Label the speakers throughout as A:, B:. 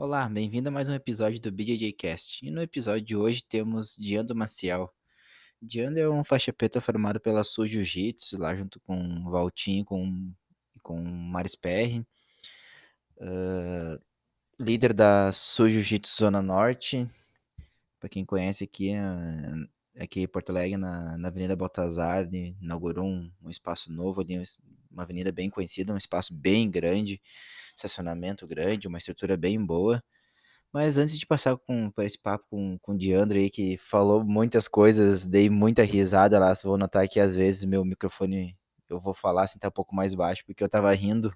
A: Olá, bem-vindo a mais um episódio do BJJ Cast. E no episódio de hoje temos Diando Maciel. Diando é um faixa preta formado pela Sul Jiu-Jitsu, lá junto com o Valtinho com, com Maris PR. Uh, líder da Sul Jiu-Jitsu Zona Norte. Para quem conhece aqui, é, aqui em Porto Alegre, na, na Avenida Baltazar, inaugurou um, um espaço novo ali, uma avenida bem conhecida, um espaço bem grande estacionamento grande, uma estrutura bem boa. Mas antes de passar com, por esse papo com, com o Diandro aí, que falou muitas coisas, dei muita risada lá, vou notar que às vezes meu microfone, eu vou falar assim, tá um pouco mais baixo, porque eu tava rindo,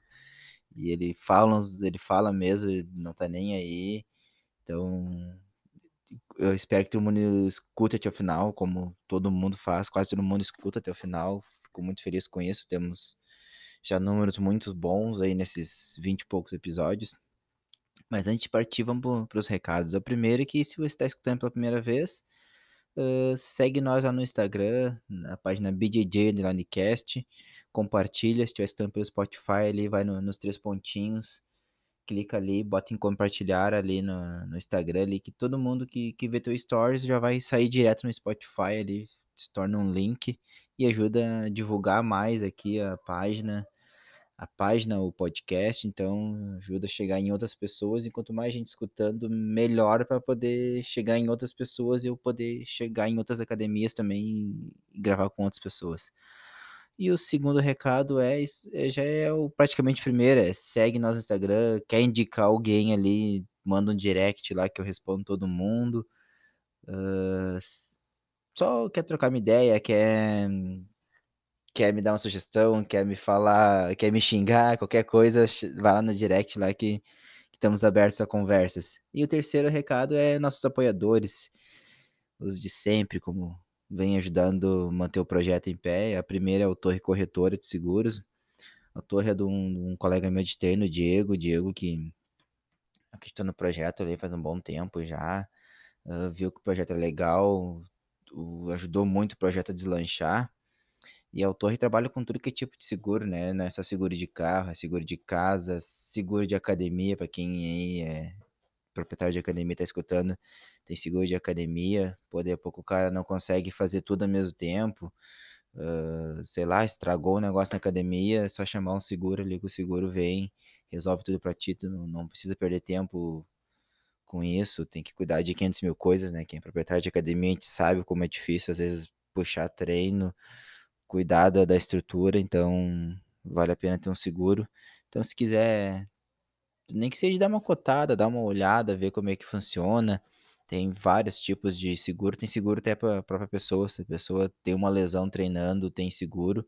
A: e ele fala, ele fala mesmo, não tá nem aí, então eu espero que todo mundo escute até o final, como todo mundo faz, quase todo mundo escuta até o final, fico muito feliz com isso, temos já números muito bons aí nesses 20 e poucos episódios. Mas antes de partir, vamos para os recados. O primeiro é que se você está escutando pela primeira vez, uh, segue nós lá no Instagram, na página BJJ Underlinecast, compartilha, se estiver escutando pelo Spotify, ali vai no, nos três pontinhos, clica ali, bota em compartilhar ali no, no Instagram, ali, que todo mundo que, que vê teu stories já vai sair direto no Spotify ali, se torna um link e ajuda a divulgar mais aqui a página, a página, o podcast, então ajuda a chegar em outras pessoas, e quanto mais gente escutando, melhor para poder chegar em outras pessoas e eu poder chegar em outras academias também e gravar com outras pessoas. E o segundo recado é, é já é o praticamente primeiro, é segue nosso Instagram, quer indicar alguém ali, manda um direct lá que eu respondo todo mundo. Uh, só quer trocar uma ideia, quer quer me dar uma sugestão, quer me falar, quer me xingar, qualquer coisa, vai lá no direct lá que, que estamos abertos a conversas. E o terceiro recado é nossos apoiadores, os de sempre, como vem ajudando a manter o projeto em pé. A primeira é o Torre Corretora de Seguros. A torre é de um, um colega meu de treino, o Diego, Diego que acredita no projeto ali faz um bom tempo já, uh, viu que o projeto é legal, uh, ajudou muito o projeto a deslanchar. E a Torre trabalha com tudo que é tipo de seguro, né? Não é só seguro de carro, é seguro de casa, seguro de academia, para quem aí é proprietário de academia tá escutando, tem seguro de academia, pô, daqui pouco o cara não consegue fazer tudo ao mesmo tempo, uh, sei lá, estragou o negócio na academia, é só chamar um seguro ali que o seguro vem, resolve tudo pra ti, tu não, não precisa perder tempo com isso, tem que cuidar de 500 mil coisas, né? Quem é proprietário de academia, a gente sabe como é difícil, às vezes, puxar treino, cuidar da estrutura, então vale a pena ter um seguro. Então, se quiser, nem que seja dar uma cotada, dar uma olhada, ver como é que funciona. Tem vários tipos de seguro. Tem seguro até para a própria pessoa. Se a pessoa tem uma lesão treinando, tem seguro.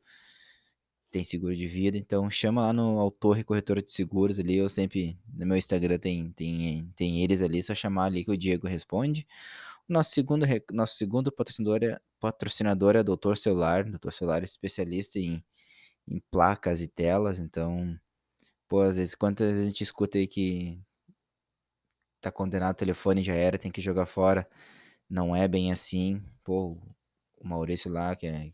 A: Tem seguro de vida. Então, chama lá no Autor Corretora de Seguros ali. Eu sempre, no meu Instagram tem, tem, tem eles ali. Só chamar ali que o Diego responde. Nosso segundo, nosso segundo patrocinador é, patrocinador é Doutor Celular. Doutor Celular é especialista em, em placas e telas. Então, pô, às vezes, quantas a gente escuta aí que tá condenado o telefone já era, tem que jogar fora. Não é bem assim. Pô, o Maurício lá, que é,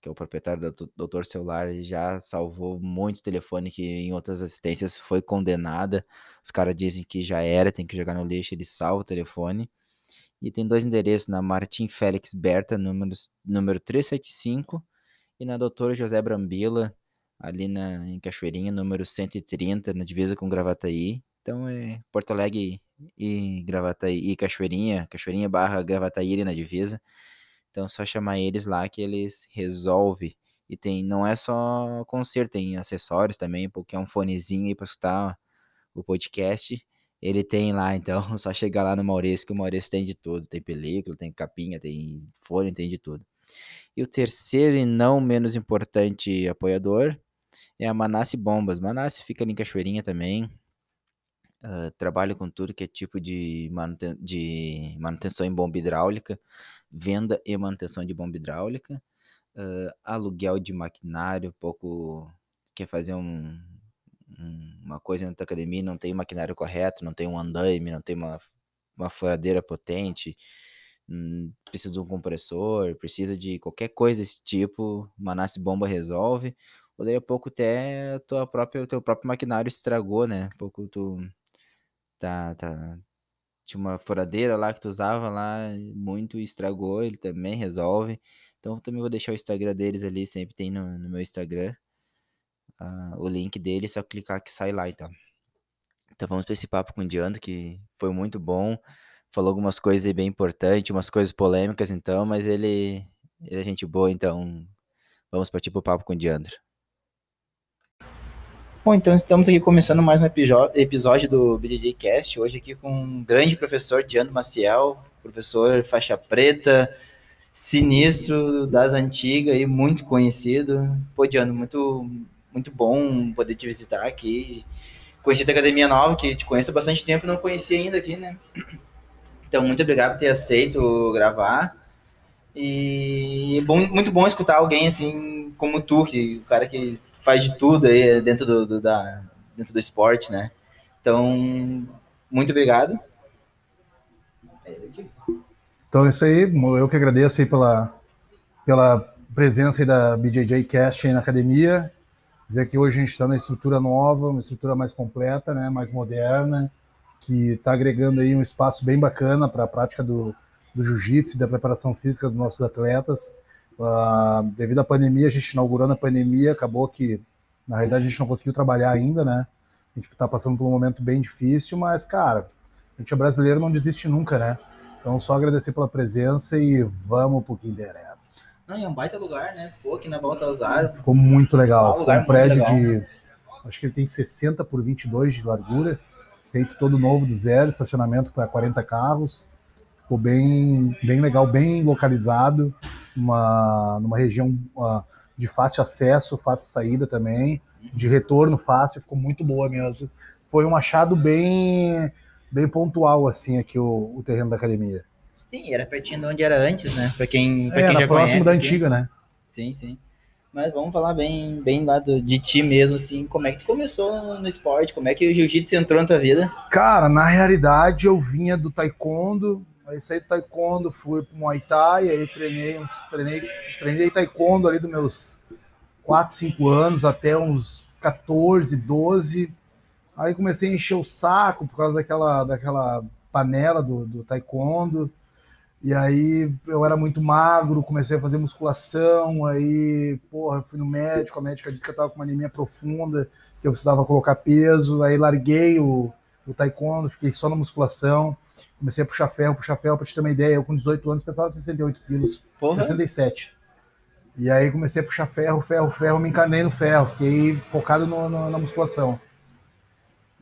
A: que é o proprietário do Doutor Celular, já salvou muito telefone que em outras assistências foi condenada. Os caras dizem que já era, tem que jogar no lixo, ele salva o telefone. E tem dois endereços, na Martim Félix Berta, número, número 375, e na Doutora José Brambila, ali na, em Cachoeirinha, número 130, na divisa com Gravataí. Então é Porto Alegre e Gravataí e Cachoeirinha, Cachoeirinha barra Gravataí na divisa. Então é só chamar eles lá que eles resolvem. E tem, não é só conserto, tem acessórios também, porque é um fonezinho aí para escutar o podcast ele tem lá, então, só chegar lá no Maurício, que o Maurício tem de tudo. Tem película, tem capinha, tem folha, tem de tudo. E o terceiro e não menos importante apoiador é a Manasse Bombas. Manasse fica ali em Cachoeirinha também. Uh, trabalho com tudo que é tipo de, manuten de manutenção em bomba hidráulica, venda e manutenção de bomba hidráulica, uh, aluguel de maquinário, pouco quer fazer um, uma coisa na tua academia não tem maquinário correto, não tem um andaime, não tem uma, uma furadeira potente, hum, precisa de um compressor, precisa de qualquer coisa desse tipo, Manasse Bomba resolve. Ou daí a pouco até tua própria, o teu próprio maquinário estragou, né? Um pouco tu tá, tá, tinha uma furadeira lá que tu usava lá muito e estragou, ele também resolve. Então também vou deixar o Instagram deles ali, sempre tem no, no meu Instagram. O link dele, é só clicar que sai lá então. Então vamos para esse papo com o Diando, que foi muito bom. Falou algumas coisas bem importantes, umas coisas polêmicas então, mas ele, ele é gente boa, então vamos partir pro papo com o Diandro. Bom, então estamos aqui começando mais um episódio do BJJ Cast, hoje aqui com um grande professor, Diano Maciel, professor faixa preta, sinistro das antigas e muito conhecido. Pô, Diano, muito, muito bom poder te visitar aqui. Conheci a Academia Nova, que te conheço há bastante tempo, não conhecia ainda aqui, né? Então, muito obrigado por ter aceito gravar. E bom, muito bom escutar alguém assim como tu, que o cara que faz de tudo aí dentro do, do, da, dentro do esporte, né? Então, muito obrigado.
B: Então, é isso aí. Eu que agradeço aí pela, pela presença aí da BJJ Cast aí na academia. Dizer que hoje a gente está na estrutura nova, uma estrutura mais completa, né, mais moderna, que está agregando aí um espaço bem bacana para a prática do, do jiu-jitsu e da preparação física dos nossos atletas. Uh, devido à pandemia, a gente inaugurou na pandemia, acabou que, na realidade, a gente não conseguiu trabalhar ainda, né? A gente está passando por um momento bem difícil, mas, cara, a gente é brasileiro, não desiste nunca, né? Então, só agradecer pela presença e vamos pro que interessa.
A: Não, é um baita lugar, né? Pô, aqui na Baltazar.
B: Ficou muito legal. Um Ficou um prédio de. Acho que ele tem 60 por 22 de largura, feito todo novo do zero, estacionamento para 40 carros. Ficou bem, bem legal, bem localizado, uma, numa região uh, de fácil acesso, fácil saída também, de retorno fácil, ficou muito boa mesmo. Foi um achado bem, bem pontual, assim, aqui o, o terreno da academia.
A: Sim, era pertinho de onde era antes, né? Para quem,
B: pra é, quem já próximo conhece. da aqui. antiga, né?
A: Sim, sim. Mas vamos falar bem, bem lá do, de ti mesmo, assim, como é que tu começou no esporte, como é que o jiu-jitsu entrou na tua vida?
B: Cara, na realidade eu vinha do taekwondo, Aí saí do taekwondo, fui pro Muay Thai, aí treinei, treinei, treinei taekwondo ali dos meus 4, 5 anos até uns 14, 12. Aí comecei a encher o saco por causa daquela, daquela panela do, do taekwondo. E aí eu era muito magro, comecei a fazer musculação, aí, porra, fui no médico, a médica disse que eu tava com uma anemia profunda, que eu precisava colocar peso, aí larguei o, o taekwondo, fiquei só na musculação. Comecei a puxar ferro, puxar ferro, pra te ter uma ideia. Eu, com 18 anos, pesava 68 quilos, Porra. 67. E aí comecei a puxar ferro, ferro, ferro, me encanei no ferro, fiquei focado no, no, na musculação.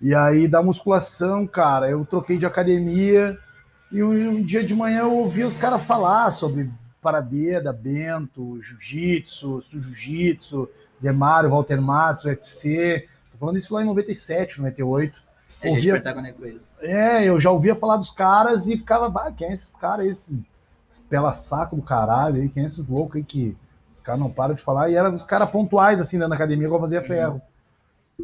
B: E aí, da musculação, cara, eu troquei de academia e um, um dia de manhã eu ouvi os caras falar sobre Paradeira, Bento, Jiu-Jitsu, Jiu-Jitsu, Zé Mário, Walter Matos, UFC. Tô falando isso lá em 97, 98.
A: É, ouvia... é.
B: É, eu já ouvia falar dos caras e ficava, bah, quem é esses caras, esse, pela saco do caralho aí, quem é esses loucos aí que os caras não param de falar, e eram dos caras pontuais, assim, na academia, igual fazia uhum.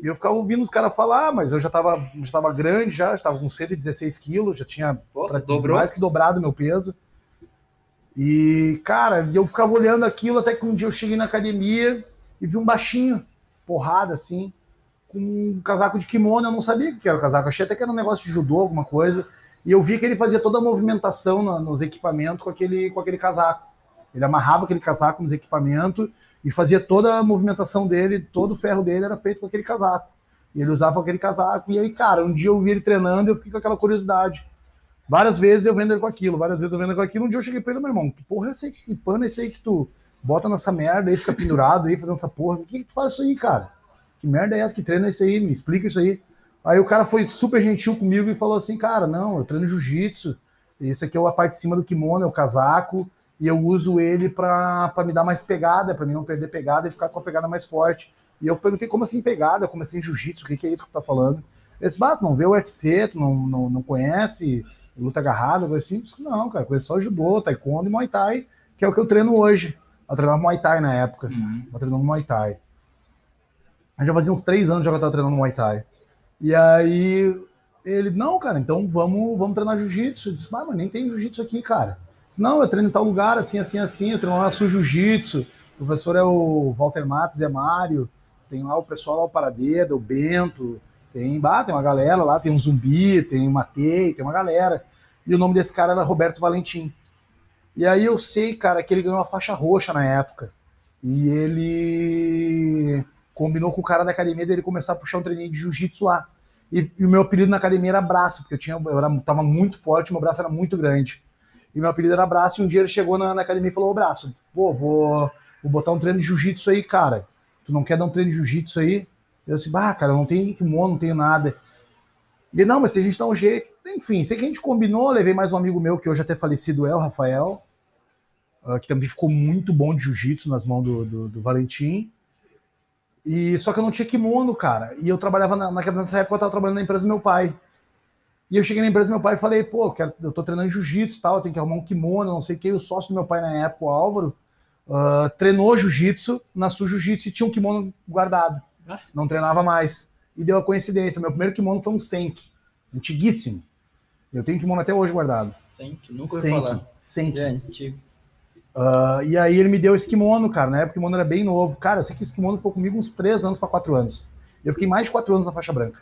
B: E eu ficava ouvindo os caras falar, mas eu já tava, já tava grande, já, já tava com 116 quilos, já tinha dobrou. mais que dobrado meu peso. E, cara, eu ficava olhando aquilo até que um dia eu cheguei na academia e vi um baixinho, porrada assim, com um casaco de kimono, eu não sabia que era o casaco, achei até que era um negócio de judô, alguma coisa. E eu vi que ele fazia toda a movimentação no, nos equipamentos com aquele, com aquele casaco. Ele amarrava aquele casaco nos equipamentos e fazia toda a movimentação dele, todo o ferro dele era feito com aquele casaco. E ele usava aquele casaco. E aí, cara, um dia eu vi ele treinando e eu fiquei com aquela curiosidade. Várias vezes eu vendo ele com aquilo, várias vezes eu vendo ele com aquilo. Um dia eu cheguei pra ele, meu irmão, que porra é esse que pano é esse aí que tu bota nessa merda aí, fica pendurado aí, fazendo essa porra? Por que, que tu faz isso aí, cara? Que merda é essa que treina isso aí? Me explica isso aí. Aí o cara foi super gentil comigo e falou assim, cara, não, eu treino jiu-jitsu. Esse aqui é a parte de cima do kimono, é o casaco, e eu uso ele para me dar mais pegada, para mim não perder pegada e ficar com a pegada mais forte. E eu perguntei como assim pegada, como assim jiu-jitsu, o que, que, é isso que tu tá falando? Ele disse, ah, tu não vê o UFC, tu não, não, não conhece luta agarrada, coisa assim? disse, não, cara, conheço só judô, taekwondo e muay thai, que é o que eu treino hoje. Eu treinava muay thai na época, uhum. eu treinava muay thai já fazia uns três anos já que eu tava treinando Muay Thai. E aí ele, não, cara, então vamos, vamos treinar jiu-jitsu. Eu disse, ah, mas nem tem jiu-jitsu aqui, cara. Disse, não, eu treino em tal lugar, assim, assim, assim, eu treino lá Sul Jiu-Jitsu. O professor é o Walter Matos, é Mário. Tem lá o pessoal lá, o Paradeda, o Bento. Tem, bah, tem uma galera lá, tem um zumbi, tem um Matei, tem uma galera. E o nome desse cara era Roberto Valentim. E aí eu sei, cara, que ele ganhou a faixa roxa na época. E ele combinou com o cara da academia dele começar a puxar um treininho de jiu-jitsu lá. E, e, o meu apelido na academia era braço, porque eu tinha, eu era, tava muito forte, meu braço era muito grande. E meu apelido era braço, e um dia ele chegou na, na academia e falou: Ô braço, pô, vou, vou botar um treino de jiu-jitsu aí, cara. Tu não quer dar um treino de jiu-jitsu aí? Eu disse, bah, cara, não tenho kimono, não tenho nada. Ele, não, mas se a gente dá um jeito. Enfim, sei que a gente combinou, levei mais um amigo meu, que hoje até falecido é o Rafael, uh, que também ficou muito bom de jiu-jitsu nas mãos do, do, do, Valentim. E só que eu não tinha kimono, cara. E eu trabalhava na, nessa época eu tava trabalhando na empresa do meu pai. E eu cheguei na empresa do meu pai e falei, pô, eu, quero, eu tô treinando jiu-jitsu e tal, eu tenho que arrumar um kimono, não sei o que. E o sócio do meu pai na época, o Álvaro, uh, treinou jiu-jitsu na sua jiu-jitsu e tinha um kimono guardado. Ah. Não treinava mais. E deu a coincidência. Meu primeiro kimono foi um Senk, antiguíssimo. Eu tenho kimono até hoje guardado.
A: Senk, nunca ouvi falar.
B: Senk. É, antigo. Uh, e aí ele me deu esse kimono, cara. Na época o kimono era bem novo. Cara, eu sei que esse kimono ficou comigo uns 3 anos para 4 anos. Eu fiquei mais de 4 anos na faixa branca.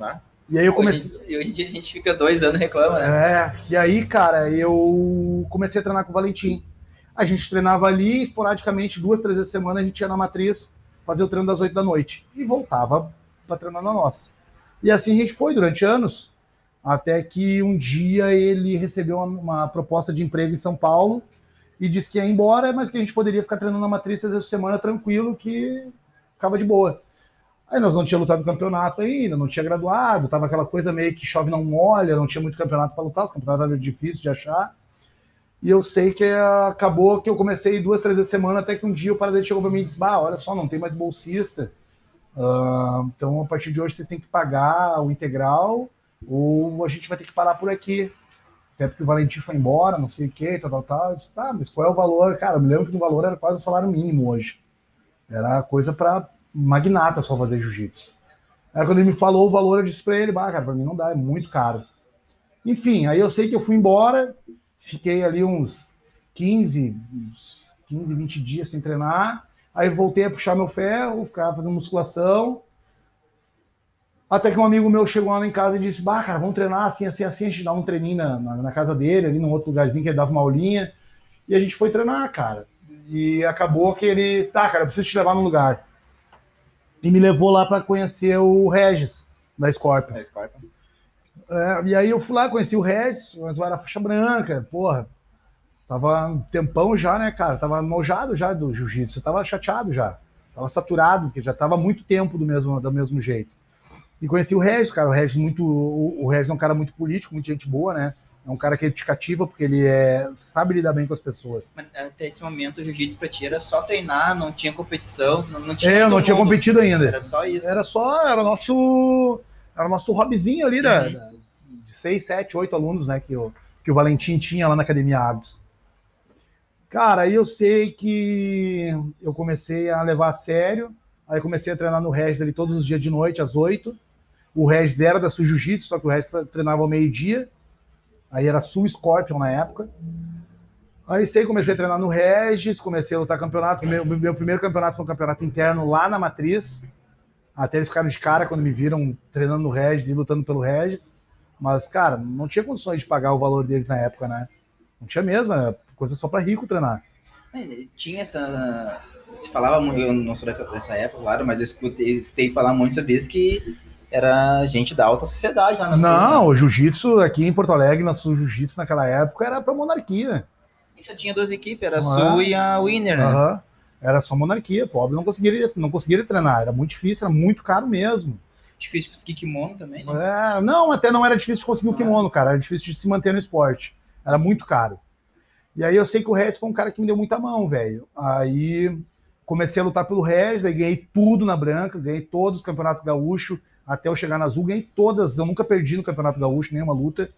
A: Ah.
B: E aí eu comecei.
A: Hoje, hoje em dia a gente fica dois anos e reclama, né?
B: É, e aí, cara, eu comecei a treinar com o Valentim. A gente treinava ali, esporadicamente, duas, três vezes por semana, a gente ia na matriz fazer o treino das 8 da noite. E voltava para treinar na nossa. E assim a gente foi durante anos, até que um dia ele recebeu uma, uma proposta de emprego em São Paulo e disse que ia embora, mas que a gente poderia ficar treinando na matriz às vezes semana tranquilo, que ficava de boa. Aí nós não tinha lutado campeonato ainda, não tinha graduado, tava aquela coisa meio que chove não molha, não tinha muito campeonato para lutar, os campeonatos eram difíceis de achar. E eu sei que acabou que eu comecei duas, três vezes semana, até que um dia o paradeiro chegou para mim e disse: Bah, olha só, não tem mais bolsista. Uh, então, a partir de hoje, vocês têm que pagar o integral, ou a gente vai ter que parar por aqui. Até porque o Valentim foi embora, não sei o que, tal, tal, tal. disse, tá, mas qual é o valor? Cara, eu me lembro que o valor era quase o salário mínimo hoje. Era coisa para magnata só fazer jiu-jitsu. Aí quando ele me falou o valor, eu disse para ele, bah, cara, para mim não dá, é muito caro. Enfim, aí eu sei que eu fui embora, Fiquei ali uns 15, 15, 20 dias sem treinar. Aí voltei a puxar meu ferro, ficava fazendo musculação. Até que um amigo meu chegou lá em casa e disse: Bah, cara, vamos treinar assim, assim, assim. A gente dá um treininho na, na, na, casa dele, ali num outro lugarzinho que ele dava uma aulinha. E a gente foi treinar, cara. E acabou que ele, tá, cara, eu preciso te levar num lugar. E me levou lá para conhecer o Regis, da Scorpion. Da Scorpion. É, e aí eu fui lá, conheci o Regis, mas era faixa branca, porra. Tava um tempão já, né, cara? Tava nojado já do jiu-jitsu, tava chateado já. Tava saturado, porque já tava muito tempo do mesmo, do mesmo jeito. E conheci o Regis, cara. O Regis, muito, o, o Regis é um cara muito político, muito gente boa, né? É um cara que te cativa porque ele é, sabe lidar bem com as pessoas.
A: Até esse momento, o jiu-jitsu pra ti era só treinar, não tinha competição, não, tinha.
B: É, eu não tinha competido ainda.
A: Era só isso.
B: Era só, era nosso. Era nosso hobbyzinho ali uhum. da, de seis, sete, oito alunos, né, que o, que o Valentim tinha lá na Academia Agos. Cara, aí eu sei que eu comecei a levar a sério, aí comecei a treinar no Regis ali todos os dias de noite, às oito. O Regis era da Jiu-Jitsu, só que o Regis treinava ao meio-dia. Aí era Sul Scorpion na época. Aí sei, comecei a treinar no Regis, comecei a lutar campeonato. Meu, meu primeiro campeonato foi um campeonato interno lá na Matriz. Até eles ficaram de cara quando me viram treinando no Regis e lutando pelo Regis. Mas, cara, não tinha condições de pagar o valor deles na época, né? Não tinha mesmo, é coisa só para rico treinar.
A: É, tinha essa. Se falava muito, eu não sou dessa época, claro, mas eu escutei, escutei falar muito sobre isso que era gente da alta sociedade lá na
B: Não, Sul, né? o jiu-jitsu aqui em Porto Alegre, na Sul Jiu-Jitsu naquela época, era pra monarquia.
A: E só tinha duas equipes, era a Sul e a Winner, né?
B: Uhum. Era só monarquia, pobre não conseguiria, não conseguiria treinar, era muito difícil, era muito caro mesmo.
A: Difícil conseguir kimono também, né?
B: É, não, até não era difícil de conseguir o um kimono, cara. Era difícil de se manter no esporte. Era muito caro. E aí eu sei que o Regis foi um cara que me deu muita mão, velho. Aí comecei a lutar pelo Regis, aí ganhei tudo na branca, ganhei todos os campeonatos gaúcho, até eu chegar na Azul, ganhei todas. Eu nunca perdi no campeonato gaúcho, nenhuma luta.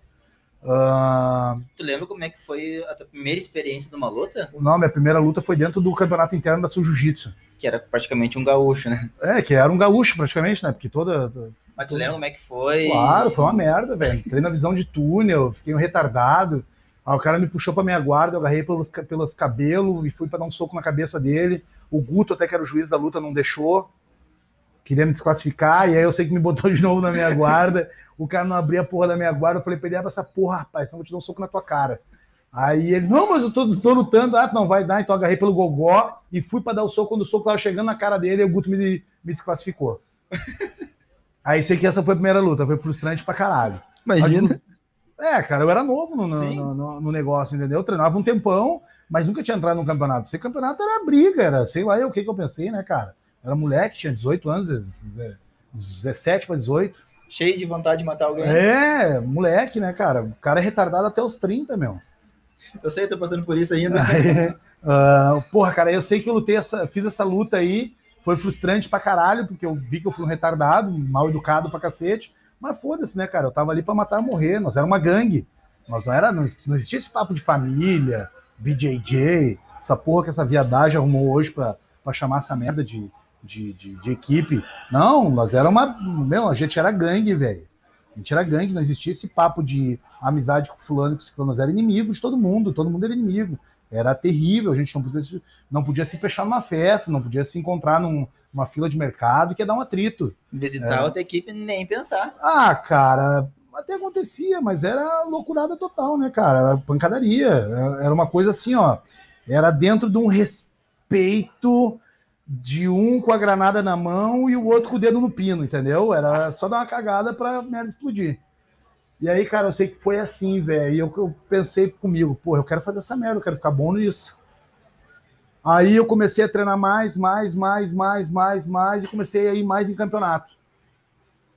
A: Uh... Tu lembra como é que foi a tua primeira experiência de uma luta?
B: Não, minha primeira luta foi dentro do campeonato interno da Sul Jiu-Jitsu.
A: Que era praticamente um gaúcho, né?
B: É, que era um gaúcho praticamente, né? Porque toda.
A: Mas tu lembra como é que foi?
B: Claro, foi uma merda, velho. Entrei na visão de túnel, fiquei um retardado. Aí o cara me puxou pra minha guarda, eu agarrei pelos, pelos cabelos e fui para dar um soco na cabeça dele. O Guto, até que era o juiz da luta, não deixou. Queria me desclassificar, e aí eu sei que me botou de novo na minha guarda. O cara não abria a porra da minha guarda. Eu falei pra ele: essa porra, rapaz, senão eu vou te dar um soco na tua cara. Aí ele, não, mas eu tô, tô lutando. Ah, não vai dar. Então agarrei pelo gogó e fui para dar o soco. Quando o soco tava chegando na cara dele, o Guto me, me desclassificou. Aí sei que essa foi a primeira luta. Foi frustrante pra caralho.
A: Imagina.
B: É, cara, eu era novo no, no, no, no, negócio, entendeu? Eu treinava um tempão, mas nunca tinha entrado num campeonato. Esse campeonato era briga, era sei lá eu, o que, que eu pensei, né, cara? Era moleque, tinha 18 anos, 17 para 18.
C: Cheio de vontade de matar alguém.
B: É, moleque, né, cara? O cara é retardado até os 30, meu.
C: Eu sei, eu tô passando por isso ainda.
B: Aí, uh, porra, cara, eu sei que eu lutei essa, fiz essa luta aí, foi frustrante pra caralho, porque eu vi que eu fui um retardado, mal educado pra cacete. Mas foda-se, né, cara? Eu tava ali pra matar e morrer. Nós era uma gangue. Nós não era, não, não existia esse papo de família, BJJ, essa porra que essa viadagem arrumou hoje pra, pra chamar essa merda de, de, de, de equipe. Não, nós era uma. Meu, a gente era gangue, velho. A gente era gangue, não existia esse papo de amizade com fulano, que nós era inimigo de todo mundo, todo mundo era inimigo. Era terrível, a gente não podia, não podia se fechar numa festa, não podia se encontrar num, numa fila de mercado que ia dar um atrito.
C: Visitar é. outra equipe, nem pensar.
B: Ah, cara, até acontecia, mas era loucurada total, né, cara? Era pancadaria. Era uma coisa assim, ó. Era dentro de um respeito de um com a granada na mão e o outro com o dedo no pino, entendeu? Era só dar uma cagada pra merda explodir. E aí, cara, eu sei que foi assim, velho. E eu, eu pensei comigo, pô, eu quero fazer essa merda, eu quero ficar bom nisso. Aí eu comecei a treinar mais, mais, mais, mais, mais, mais, e comecei a ir mais em campeonato.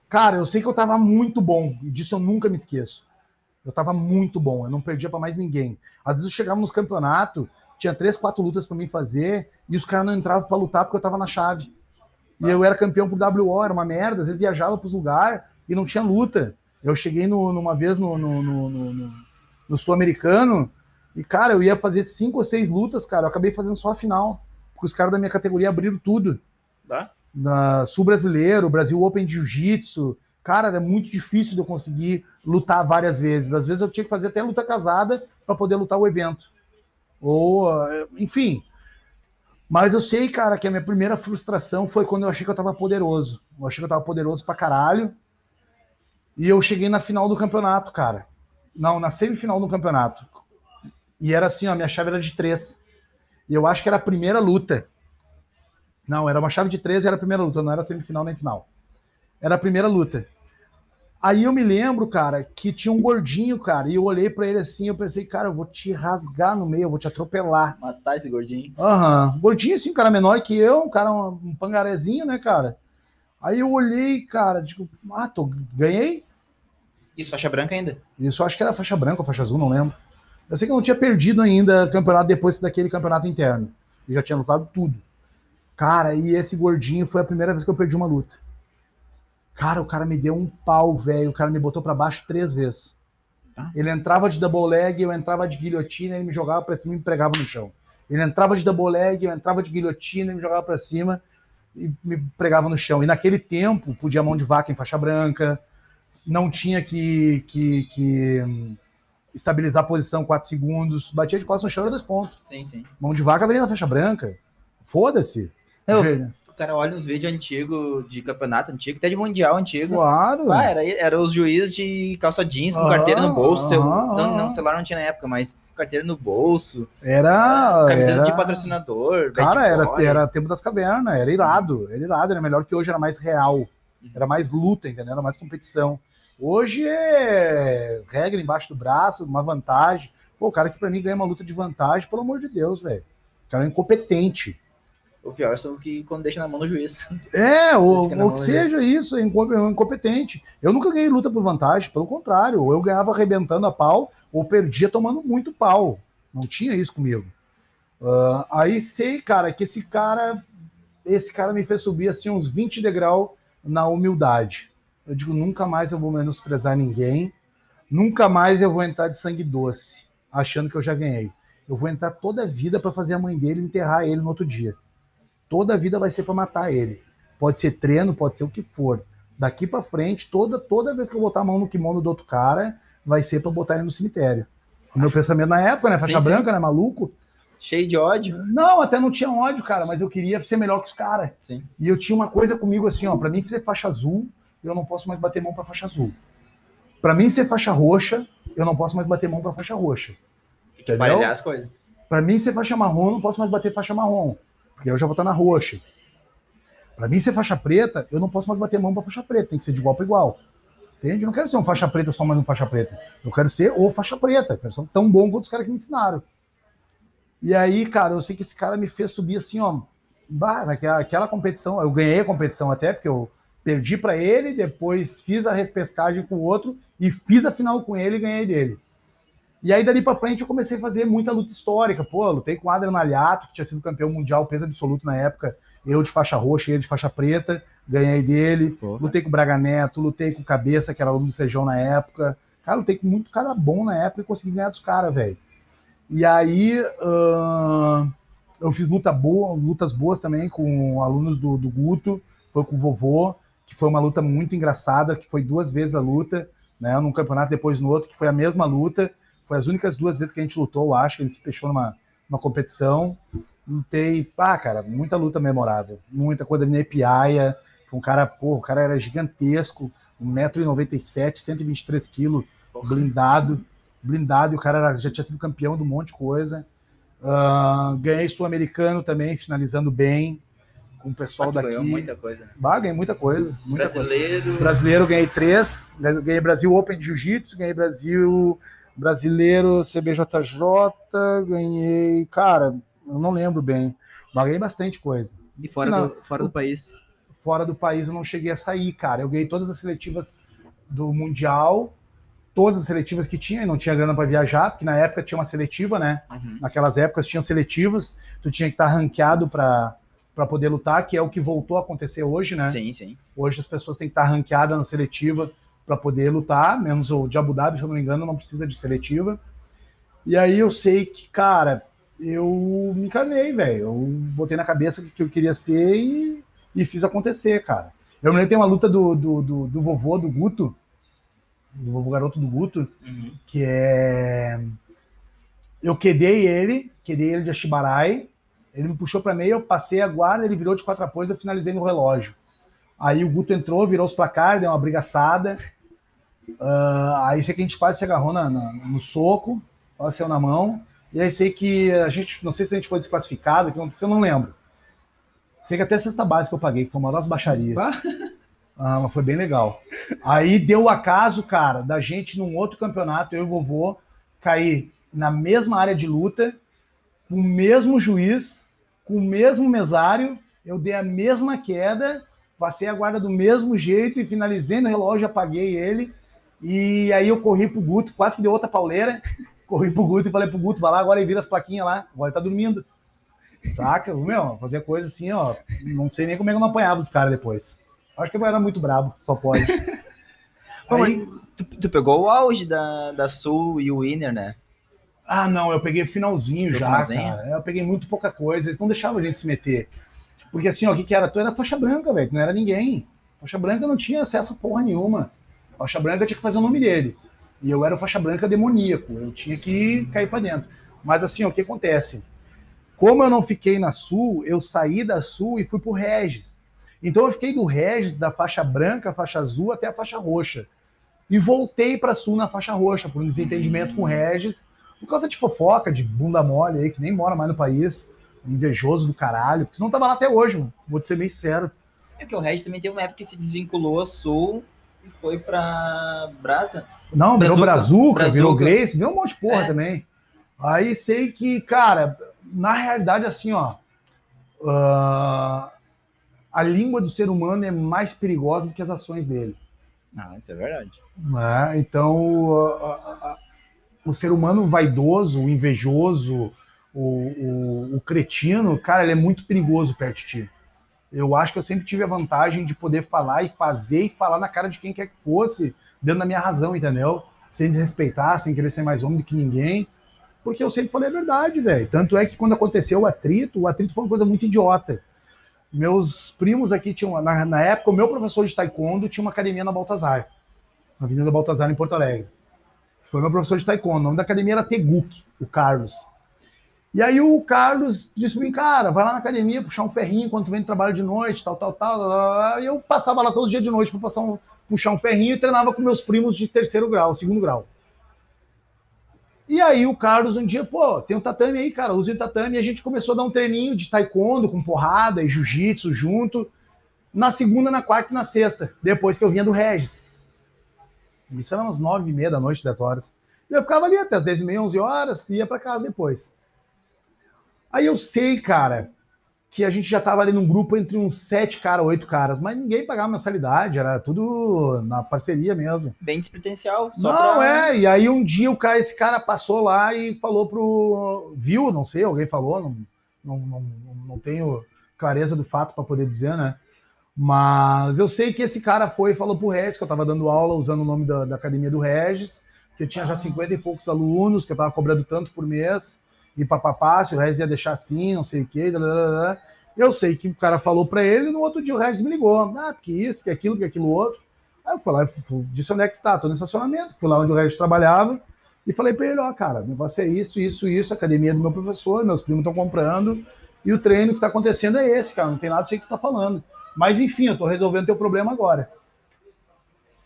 B: Cara, eu sei que eu tava muito bom, e disso eu nunca me esqueço. Eu tava muito bom, eu não perdia para mais ninguém. Às vezes eu chegava nos campeonatos, tinha três, quatro lutas para mim fazer, e os caras não entravam para lutar porque eu tava na chave. E eu era campeão por WO, era uma merda, às vezes viajava pros lugares e não tinha luta. Eu cheguei no, numa vez no, no, no, no Sul-Americano e, cara, eu ia fazer cinco ou seis lutas, cara. Eu acabei fazendo só a final, porque os caras da minha categoria abriram tudo.
C: Tá?
B: Na Sul Brasileiro, Brasil Open Jiu-Jitsu. Cara, era muito difícil de eu conseguir lutar várias vezes. Às vezes eu tinha que fazer até luta casada para poder lutar o evento. Ou, enfim. Mas eu sei, cara, que a minha primeira frustração foi quando eu achei que eu tava poderoso. Eu achei que eu tava poderoso pra caralho. E eu cheguei na final do campeonato, cara. Não, na semifinal do campeonato. E era assim, ó, minha chave era de três. E eu acho que era a primeira luta. Não, era uma chave de três e era a primeira luta, não era semifinal nem final. Era a primeira luta. Aí eu me lembro, cara, que tinha um gordinho, cara, e eu olhei para ele assim, eu pensei, cara, eu vou te rasgar no meio, eu vou te atropelar.
C: Matar esse gordinho.
B: Aham. Uhum. Gordinho, assim, um cara menor que eu, um cara, um pangarezinho, né, cara? Aí eu olhei, cara, digo, ah, tô, ganhei.
C: Isso, faixa branca ainda?
B: Isso, acho que era faixa branca ou faixa azul, não lembro. Eu sei que eu não tinha perdido ainda campeonato depois daquele campeonato interno. Eu já tinha lutado tudo. Cara, e esse gordinho foi a primeira vez que eu perdi uma luta. Cara, o cara me deu um pau, velho. O cara me botou para baixo três vezes. Ah. Ele entrava de double leg, eu entrava de guilhotina, ele me jogava para cima e me pregava no chão. Ele entrava de double leg, eu entrava de guilhotina, ele me jogava para cima e me pregava no chão. E naquele tempo, podia mão de vaca em faixa branca, não tinha que, que, que hum, estabilizar a posição 4 segundos, batia de costas no chão e dois pontos.
C: Sim, sim.
B: Mão de vaca veio na faixa branca. Foda-se.
C: O cara olha uns vídeos antigos de campeonato antigo, até de mundial antigo.
B: Claro.
C: Ah, era, era os juízes de calça jeans com ah, carteira no bolso. Ah, não, não, celular não tinha na época, mas carteira no bolso.
B: Era.
C: Camiseta
B: era,
C: de patrocinador.
B: Cara, era, era tempo das cavernas, era irado. Era irado, era melhor que hoje, era mais real. Uhum. Era mais luta, entendeu? Era mais competição. Hoje é regra embaixo do braço, uma vantagem. Pô, o cara que pra mim ganha uma luta de vantagem, pelo amor de Deus, velho. O cara é incompetente.
C: O pior são que quando deixa na mão do juiz.
B: É, ou, ou que seja isso, é, é incompetente. Eu nunca ganhei luta por vantagem, pelo contrário, ou eu ganhava arrebentando a pau, ou perdia tomando muito pau. Não tinha isso comigo. Uh, aí sei, cara, que esse cara, esse cara me fez subir assim uns 20 degraus na humildade. Eu digo, nunca mais eu vou menosprezar ninguém, nunca mais eu vou entrar de sangue doce, achando que eu já ganhei. Eu vou entrar toda a vida para fazer a mãe dele enterrar ele no outro dia. Toda a vida vai ser para matar ele. Pode ser treino, pode ser o que for. Daqui para frente, toda toda vez que eu botar a mão no kimono do outro cara, vai ser para botar ele no cemitério. O meu pensamento na época, né? Faixa sim, branca, sim. né? Maluco.
C: Cheio de ódio.
B: Não, até não tinha ódio, cara, mas eu queria ser melhor que os caras.
C: Sim.
B: E eu tinha uma coisa comigo assim, ó, pra mim ser faixa azul, eu não posso mais bater mão pra faixa azul. Pra mim ser faixa roxa, eu não posso mais bater mão pra faixa roxa.
C: Tem que as coisas.
B: Pra mim ser faixa marrom, eu não posso mais bater faixa marrom, porque eu já vou estar na roxa. Pra mim ser faixa preta, eu não posso mais bater mão pra faixa preta, tem que ser de igual para igual. Entende? Eu não quero ser um faixa preta só mais um faixa preta. Eu quero ser o faixa preta, eu quero ser tão bom quanto os caras que me ensinaram. E aí, cara, eu sei que esse cara me fez subir assim, ó, naquela aquela competição, eu ganhei a competição até, porque eu perdi para ele, depois fiz a respescagem com o outro e fiz a final com ele e ganhei dele. E aí, dali para frente, eu comecei a fazer muita luta histórica. Pô, lutei com o Adrian Aliato, que tinha sido campeão mundial peso absoluto na época, eu de faixa roxa e ele de faixa preta, ganhei dele.
A: Porra.
B: Lutei com o Braga Neto, lutei com o Cabeça, que era aluno do Feijão na época. Cara, lutei com muito cara bom na época e consegui ganhar dos caras, velho. E aí, ahn, eu fiz luta boa, lutas boas também com alunos do, do Guto, foi com o Vovô, que foi uma luta muito engraçada, que foi duas vezes a luta, né, num campeonato depois no outro, que foi a mesma luta, foi as únicas duas vezes que a gente lutou, acho, que gente se fechou numa, numa competição, lutei, pá, cara, muita luta memorável, muita coisa, minha Piaia, foi um cara, pô, o cara era gigantesco, 1,97m, 123 quilos, blindado, blindado, e o cara era- já tinha sido campeão de um monte de coisa. Ah, ganhei sul-americano também, finalizando bem, com o pessoal
C: Tu
B: daqui.
C: ganhou muita coisa. né?
B: Bah, ganhei muita coisa. Muita coisa.
C: Brasileiro.
B: Brasileiro ganhei três, ganhei Brasil Open de Jiu-Jitsu, ganhei Brasil Brasileiro CBJJ, ganhei, cara, eu não lembro bem, mas ganhei bastante coisa.
C: E fora,
B: Não.
C: do, fora do país.
B: Fora do país eu não cheguei a sair, cara. Eu ganhei todas as seletivas do Mundial, todas as seletivas que tinha, e não tinha grana para viajar, porque na época tinha uma seletiva, né?
C: Uhum.
B: Naquelas épocas tinham seletivas, tu tinha que estar ranqueado para para poder lutar, que é o que voltou a acontecer hoje, né?
C: Sim, sim.
B: Hoje as pessoas têm que estar ranqueadas na seletiva para poder lutar, menos o de Abu Dhabi, se eu não me engano, não precisa de seletiva. E aí eu sei que, cara, eu me encarnei, velho. Eu botei na cabeça o que eu queria ser e, e fiz acontecer, cara. Eu me lembro tem uma luta do, do, do, do vovô, do Guto, do vovô garoto do Guto,
C: Uhum.
B: que é. Eu quedei ele, quedei ele de Ashibarai, ele me puxou para meio, eu passei a guarda, ele virou de quatro apoios, eu finalizei no relógio. Aí o Guto entrou, virou os placares, deu uma brigaçada. Ah, aí sei que a gente quase se agarrou na- na- no soco, quase saiu na mão. E aí sei que a gente, não sei se a gente foi desclassificado, o que aconteceu, eu não lembro. Sei que até a cesta básica eu paguei, que foi uma das baixarias. Ah, mas foi bem legal. Aí deu o acaso, cara, da gente num outro campeonato, eu e o vovô, cair na mesma área de luta, com o mesmo juiz, com o mesmo mesário, eu dei a mesma queda, passei a guarda do mesmo jeito e finalizei no relógio, apaguei ele. E aí eu corri pro Guto, quase que deu outra pauleira. Corri pro Guto e falei pro Guto, vai lá agora e vira as plaquinhas lá. Agora ele tá dormindo. Saca? Meu, fazia coisa assim, ó. Não sei nem como é que eu não apanhava dos caras depois. Acho que eu era muito brabo, só pode.
C: Pô,
B: Aí-
C: tu, tu pegou o auge da, da Sul e o Winner, né?
B: Ah, não, eu peguei finalzinho já,
C: finalzinho?
B: cara. Eu peguei muito pouca coisa, eles não deixavam a gente se meter. Porque assim, o que, que era? Tu era faixa branca, velho, tu não era ninguém. Faixa branca não tinha acesso a porra nenhuma. Faixa branca tinha que fazer o nome dele. E eu era faixa branca demoníaco, eu tinha que cair pra dentro. Mas assim, o que acontece? Como eu não fiquei na Sul, eu saí da Sul e fui pro Regis. Então eu fiquei do Regis, da faixa branca, faixa azul, até a faixa roxa. E voltei pra Sul na faixa roxa, por um desentendimento com o Regis, por causa de fofoca, de bunda mole aí, que nem mora mais no país, invejoso do caralho, porque senão tava lá até hoje, mano. vou te ser bem sincero.
C: É que o Regis também teve uma época que se desvinculou a Sul e foi pra Brasa.
B: Não, virou
C: Brazuca.
B: Brazuca, virou. Grace, virou um monte de porra
C: É.
B: também. Aí sei que, cara, na realidade, assim, ó, ah, a língua do ser humano é mais perigosa do que as ações dele.
C: Ah, isso é verdade.
B: né? Então, a- a- o ser humano vaidoso, invejoso, o, o, o cretino, cara, ele é muito perigoso perto de ti. Eu acho que eu sempre tive a vantagem de poder falar e fazer e falar na cara de quem quer que fosse, dentro da minha razão, entendeu? Sem desrespeitar, sem querer ser mais homem do que ninguém, porque eu sempre falei a verdade, velho. Tanto é que quando aconteceu o atrito, o atrito foi uma coisa muito idiota. Meus primos aqui tinham, na, na época, o meu professor de taekwondo tinha uma academia na Baltazar na Avenida Baltazar, em Porto Alegre. Foi meu professor de taekwondo. O nome da academia era Teguk, o Carlos. E aí o Carlos disse pra mim, cara, vai lá na academia puxar um ferrinho enquanto vem do trabalho de noite, tal, tal, tal. E eu passava lá todos os dias de noite para um, puxar um ferrinho e treinava com meus primos de terceiro grau, segundo grau. E aí o Carlos um dia, pô, tem um tatame aí, cara, use o tatame. E a gente começou a dar um treininho de taekwondo com porrada e jiu-jitsu junto. Na segunda, na quarta e na sexta, depois que eu vinha do Regis. Isso era umas nove e meia da noite, dez horas. E eu ficava ali até as dez e meia, onze horas, e ia para casa depois. Aí eu sei, cara, que a gente já tava ali num grupo entre uns sete caras, oito caras, mas ninguém pagava mensalidade, era tudo na parceria mesmo.
C: Bem despretensial. Só
B: não,
C: pra...
B: é, e aí um dia o cara, esse cara passou lá e falou pro. Viu, não sei, alguém falou, não, não, não, não tenho clareza do fato para poder dizer, né? Mas eu sei que esse cara foi e falou pro Regis, que eu tava dando aula usando o nome da, da academia do Regis, que eu tinha já 50 e poucos alunos, que eu tava cobrando tanto por mês e papapá, se o Regis ia deixar assim, não sei o quê. Blá, Eu sei que o cara falou para ele, e no outro dia o Regis me ligou. Ah, que isso, que aquilo, que aquilo outro. Aí eu fui lá, disse onde é que tá, tô no estacionamento, fui lá onde o Regis trabalhava e falei para ele, ó, cara, o negócio é isso, isso, isso, academia do meu professor, meus primos estão comprando e o treino que tá acontecendo é esse, cara, não tem nada sei que tu tá falando. Mas enfim, eu tô resolvendo teu problema agora.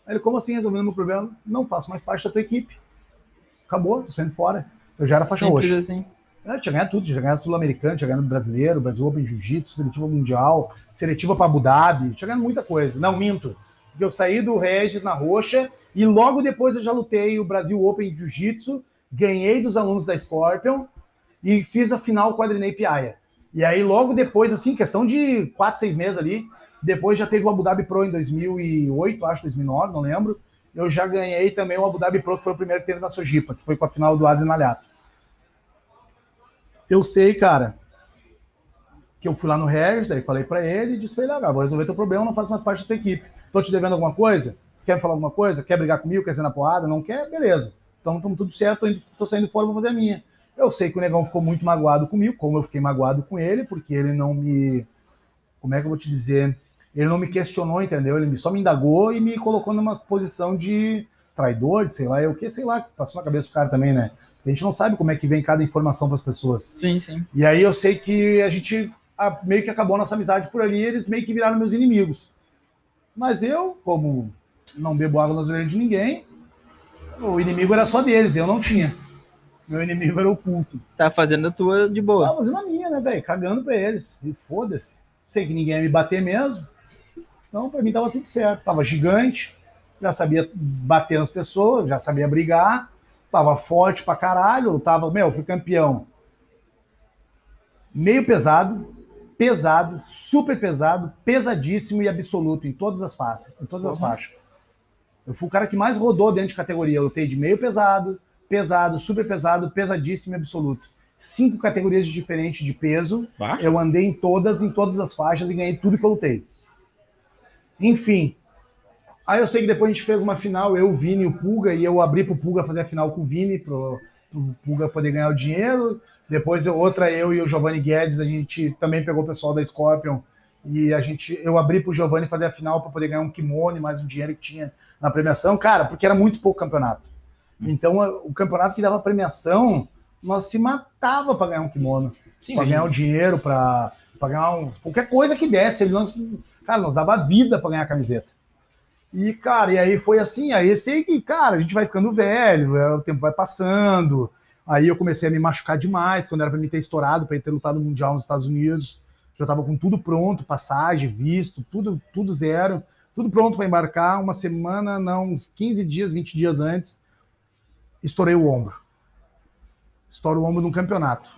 B: Aí ele, como assim resolvendo meu problema? Não faço mais parte da tua equipe. Acabou, tô saindo fora. Eu já era faixa
C: Simples
B: roxa.
C: assim.
B: É, tinha ganhado tudo, tinha ganhado Sul-Americano, tinha ganhado Brasileiro, Brasil Open Jiu-Jitsu, seletiva mundial, seletiva para Abu Dhabi, tinha ganhado muita coisa. Não, minto. Porque eu saí do Regis na roxa e logo depois eu já lutei o Brasil Open Jiu-Jitsu, ganhei dos alunos da Scorpion e fiz a final Adrenei Piaia. E aí logo depois, assim, questão de quatro, seis meses ali, depois já teve o Abu Dhabi Pro em 2008, acho, 2009, não lembro. Eu já ganhei também o Abu Dhabi Pro, que foi o primeiro que teve na Sojipa, que foi com a final do Adrian Alhato. Eu sei, cara, que eu fui lá no Regis, aí falei para ele e disse pra ele, ah, vou resolver teu problema, não faço mais parte da tua equipe. Tô te devendo alguma coisa? Quer me falar alguma coisa? Quer brigar comigo? Quer ser na porrada? Não quer? Beleza. Então estamos tudo certo, tô, indo, tô saindo fora, vou fazer a minha. Eu sei que o Negão ficou muito magoado comigo, como eu fiquei magoado com ele, porque ele não me... Como é que eu vou te dizer? Ele não me questionou, entendeu? Ele só me indagou e me colocou numa posição de traidor, de sei lá, eu que, sei lá, passou na cabeça do cara também, né? A gente não sabe como é que vem cada informação para as pessoas.
C: Sim, sim.
B: E aí eu sei que a gente a, meio que acabou nossa amizade por ali, eles meio que viraram meus inimigos. Mas eu, como não bebo água nas orelhas de ninguém, o inimigo era só deles, eu não tinha. Meu inimigo era oculto.
C: Tá fazendo a tua de boa.
B: Tava fazendo a minha, né, velho? Cagando pra eles. E foda-se. Sei que ninguém ia me bater mesmo. Então, pra mim tava tudo certo. Tava gigante, já sabia bater nas pessoas, já sabia brigar tava forte pra caralho, tava, meu, fui campeão. Meio pesado, pesado, super pesado, pesadíssimo e absoluto em todas as faixas, em todas uhum. as faixas. Eu fui o cara que mais rodou dentro de categoria. Eu lutei de meio pesado, pesado, super pesado, pesadíssimo e absoluto. Cinco categorias diferentes de peso. Bah. Eu andei em todas, em todas as faixas e ganhei tudo que eu lutei. Enfim, Aí eu sei que depois a gente fez uma final, eu, o Vini e o Pulga, e eu abri pro Pulga fazer a final com o Vini, pro, pro Pulga poder ganhar o dinheiro. Depois outra, eu e o Giovanni Guedes, a gente também pegou o pessoal da Scorpion e a gente, eu abri pro Giovanni fazer a final para poder ganhar um kimono e mais um dinheiro que tinha na premiação, cara, porque era muito pouco campeonato. Hum. Então o campeonato que dava premiação, nós se matava para ganhar um kimono, para ganhar o dinheiro, para ganhar um, qualquer coisa que desse. Nós, cara, nós dava vida para ganhar a camiseta. E, cara, e aí foi assim, aí sei que, cara, a gente vai ficando velho, é, o tempo vai passando. Aí eu comecei a me machucar demais, quando era para mim ter estourado, para ter lutado no Mundial nos Estados Unidos. Já estava com tudo pronto, passagem, visto, tudo, tudo zero, tudo pronto para embarcar. Uma semana, não, uns 15 dias, 20 dias antes, estourei o ombro. Estouro o ombro num campeonato.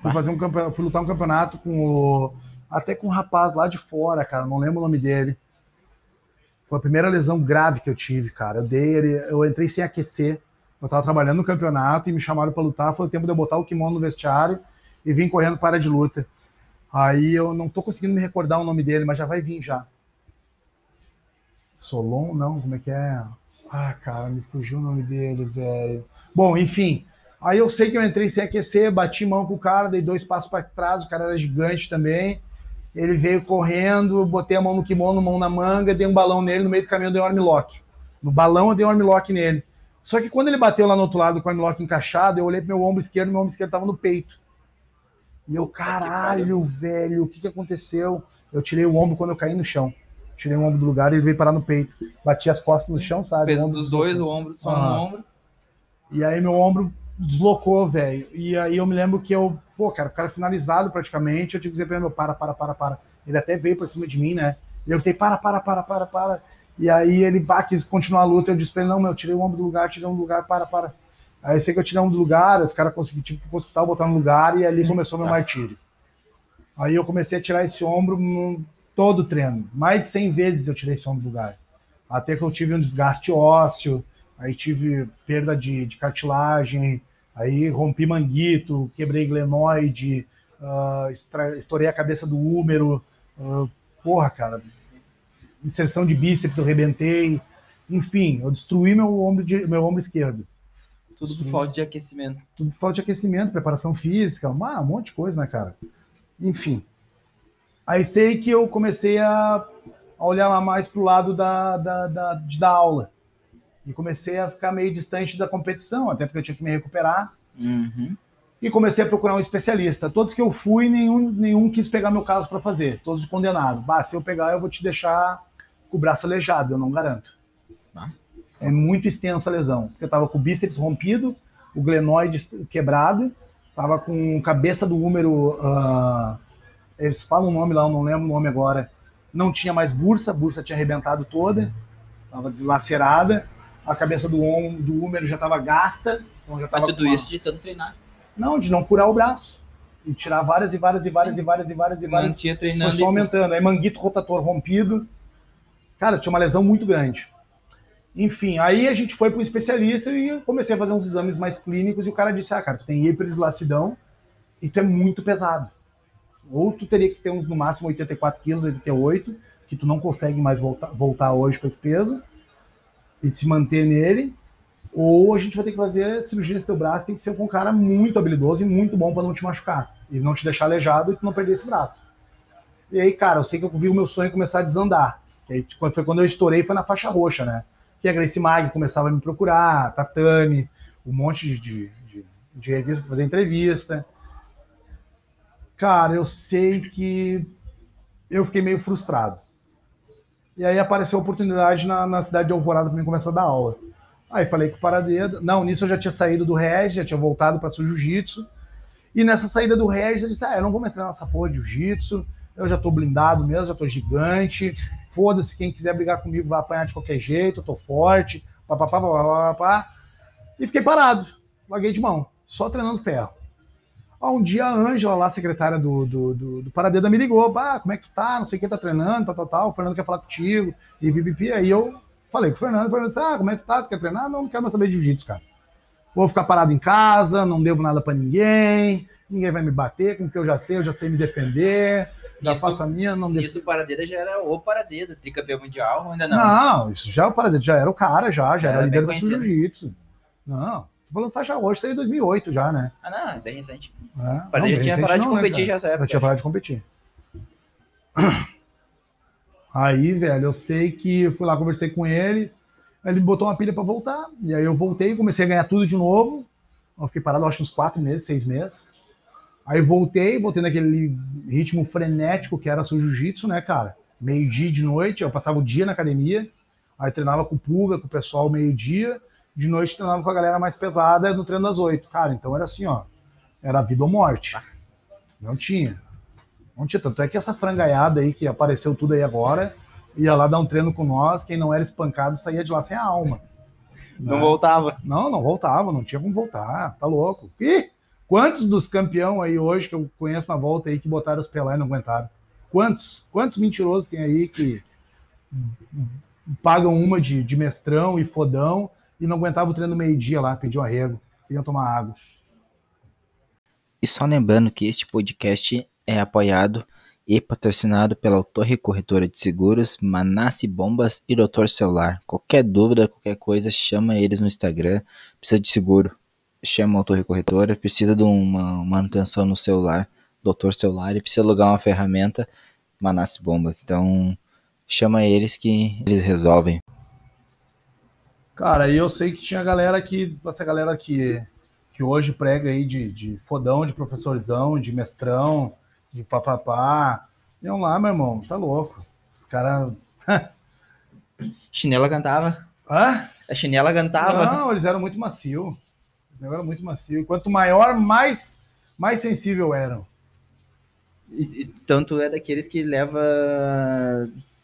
B: Fui, fazer um campeonato, fui lutar um campeonato com o, até com um rapaz lá de fora, cara, não lembro o nome dele foi a primeira lesão grave que eu tive, cara. Eu dei, eu entrei sem aquecer. Eu tava trabalhando no campeonato e me chamaram para lutar. Foi o tempo de eu botar o kimono no vestiário e vim correndo para de luta. Aí eu não tô conseguindo me recordar o nome dele, mas já vai vir já. Solon, não, como é que é? Ah, cara, me fugiu o nome dele, velho. Bom, enfim. Aí eu sei que eu entrei sem aquecer, bati mão com o cara, dei dois passos para trás, o cara era gigante também. Ele veio correndo, botei a mão no kimono, mão na manga, dei um balão nele, no meio do caminho eu dei um armlock. No balão eu dei um armlock nele. Só que quando ele bateu lá no outro lado com o armlock encaixado, eu olhei pro meu ombro esquerdo, meu ombro esquerdo tava no peito. E eu, caralho, velho, o que, que aconteceu? Eu tirei o ombro quando eu caí no chão. Tirei o ombro do lugar e ele veio parar no peito. Bati as costas no chão, sabe? O
C: peso dos dois, o ombro, só
B: Ah.
C: no ombro.
B: E aí meu ombro deslocou, velho. E aí eu me lembro que eu, pô, cara, o cara finalizado praticamente, eu tive que dizer pra ele, meu, para, para, para, para. Ele até veio pra cima de mim, né? E eu gritei, para, para, para, para, para. E aí ele, pá, quis continuar a luta, eu disse pra ele, não, meu, eu tirei o ombro do lugar, tirei o ombro do lugar, para, para. Aí sei que eu tirei o ombro do lugar, os caras conseguiram, tive que ir pro hospital, botar no lugar, e ali
C: Sim,
B: começou meu
C: tá.
B: martírio. Aí eu comecei a tirar esse ombro no, todo o treino. Mais de 100 vezes eu tirei esse ombro do lugar. Até que eu tive um desgaste ósseo, aí tive perda de, de cartilagem, aí rompi manguito, quebrei glenoide, extra- estourei a cabeça do úmero, ah, porra, cara, inserção de bíceps eu rebentei, enfim, eu destruí meu ombro, de- meu ombro esquerdo.
C: Tudo por falta de aquecimento.
B: Tudo por falta de aquecimento, preparação física, uma- um monte de coisa, né, cara? Enfim. Aí sei que eu comecei a, a olhar lá mais pro lado da, da, da, de dar aula. E comecei a ficar meio distante da competição, até porque eu tinha que me recuperar.
C: Uhum.
B: E comecei a procurar um especialista. Todos que eu fui, nenhum, nenhum quis pegar meu caso para fazer. Todos condenados. Bah, se eu pegar, eu vou te deixar com o braço aleijado, eu não garanto.
C: Ah.
B: É muito extensa a lesão. Porque eu tava com o bíceps rompido, o glenoide quebrado, tava com cabeça do úmero. ah, eles falam o nome lá, eu não lembro o nome agora. Não tinha mais bursa, a bursa tinha arrebentado toda, tava dilacerada. A cabeça do, om- do úmero já tava gasta. Então já
C: Mas
B: tava
C: tudo
B: com uma-
C: isso de tanto treinar.
B: não, de não curar o braço. E tirar várias e várias e várias
C: Sim.
B: e várias e várias e várias.
C: mantinha
B: Foi
C: treinando.
B: só
C: e-
B: aumentando. Aí manguito rotator rompido. Cara, tinha uma lesão muito grande. Enfim, aí a gente foi para um especialista e comecei a fazer uns exames mais clínicos e o cara disse: Ah, cara, tu tem hiperdilacidão e tu é muito pesado. Ou tu teria que ter uns no máximo 84 quilos, 88, que tu não consegue mais voltar, voltar hoje para esse peso e se manter nele. Ou a gente vai ter que fazer cirurgia nesse teu braço, tem que ser com um cara muito habilidoso e muito bom para não te machucar. E não te deixar aleijado e tu não perder esse braço. E aí, cara, eu sei que eu vi o meu sonho começar a desandar. E aí, tipo, foi quando eu estourei, foi na faixa roxa, né? Que a Grace Mag começava a me procurar, Tatame, um monte de, de, de, de revista pra fazer entrevista. Cara, eu sei que eu fiquei meio frustrado. E aí apareceu a oportunidade na, na cidade de Alvorada para mim começar a dar aula. Aí falei com o Paradedo. Não, nisso eu já tinha saído do Regis, já tinha voltado para Jiu-Jitsu. E nessa saída do Regis, eu disse: Ah, eu não vou mais treinar nessa porra de Jiu-Jitsu. Eu já tô blindado mesmo, já tô gigante. Foda-se, quem quiser brigar comigo vai apanhar de qualquer jeito, eu tô forte. Papapá, papapá, papá. E fiquei parado, larguei de mão, só treinando ferro. Aí um dia a Ângela, lá, secretária do, do, do, do Paradeda, me ligou: Bah, como é que tu tá? Não sei o que, tá treinando, tal, tal, tal. O Fernando quer falar contigo. E pipipi. Aí eu falei com o Fernando. O Fernando disse: Ah, como é que tu tá? Tu quer treinar? Não, não quero mais saber de jiu-jitsu, cara. Vou ficar parado em casa, não devo nada pra ninguém, ninguém vai me bater, com o que eu já sei, eu já sei me defender, já
C: Isso-
B: faço a minha, não devo.
C: Isso o Paradeira já era o Paradeira, tricampeão mundial, ainda não.
B: Não, isso já, o Paradeda já era o cara, já, já
C: Já
B: era
C: era
B: líder
C: conhecido.
B: jiu-jitsu. Não, tô falando faixa roxa, isso aí é 2008 já, né?
C: Ah, não, é bem recente.
B: É, não,
C: Paradeira
B: bem
C: tinha parado de
B: né,
C: competir
B: cara?
C: já nessa época.
B: Eu tinha parado de competir. Aí, velho, eu sei que eu fui lá, conversei com ele, ele me botou uma pilha pra voltar, e aí eu voltei, comecei a ganhar tudo de novo. Eu fiquei parado, acho, uns quatro meses, seis meses. Aí voltei, voltei naquele ritmo frenético que era seu jiu-jitsu, né, cara? Meio-dia de noite, eu passava o dia na academia, aí treinava com o Pulga, com o pessoal meio-dia, de noite treinava com a galera mais pesada no treino das oito. Cara, então era assim, ó, era vida ou morte. Não tinha. Não tinha. Tanto é que essa frangaiada aí que apareceu tudo aí agora, ia lá dar um treino com nós, quem não era espancado saía de lá sem a alma.
C: Não
B: né?
C: voltava.
B: Não, não voltava, não tinha como voltar, tá louco. Quantos dos campeão aí hoje que eu conheço na volta aí que botaram os pelé e não aguentaram? Quantos? Quantos mentirosos tem aí que pagam uma de, de mestrão e fodão e não aguentavam o treino meio-dia lá, pediam arrego, queriam tomar água.
A: E só lembrando que este podcast é apoiado e patrocinado pela Torre Corretora de Seguros, Manasse Bombas e Doutor Celular. Qualquer dúvida, qualquer coisa, chama eles no Instagram. Precisa de seguro, chama a Torre Corretora. Precisa de uma manutenção no celular, Doutor Celular. E precisa alugar uma ferramenta, Manasse Bombas. Então, chama eles que eles resolvem.
B: Cara, aí eu sei que tinha galera que. Essa galera que, que hoje prega aí de, de fodão, de professorzão, de mestrão, de papapá. Iam lá, meu irmão, tá louco. Os caras.
C: Chinela cantava.
B: Hã?
C: A chinela cantava.
B: Não, eles eram muito macio. Eles eram muito macio. Quanto maior, mais, mais sensível eram.
C: E, e tanto é daqueles que leva.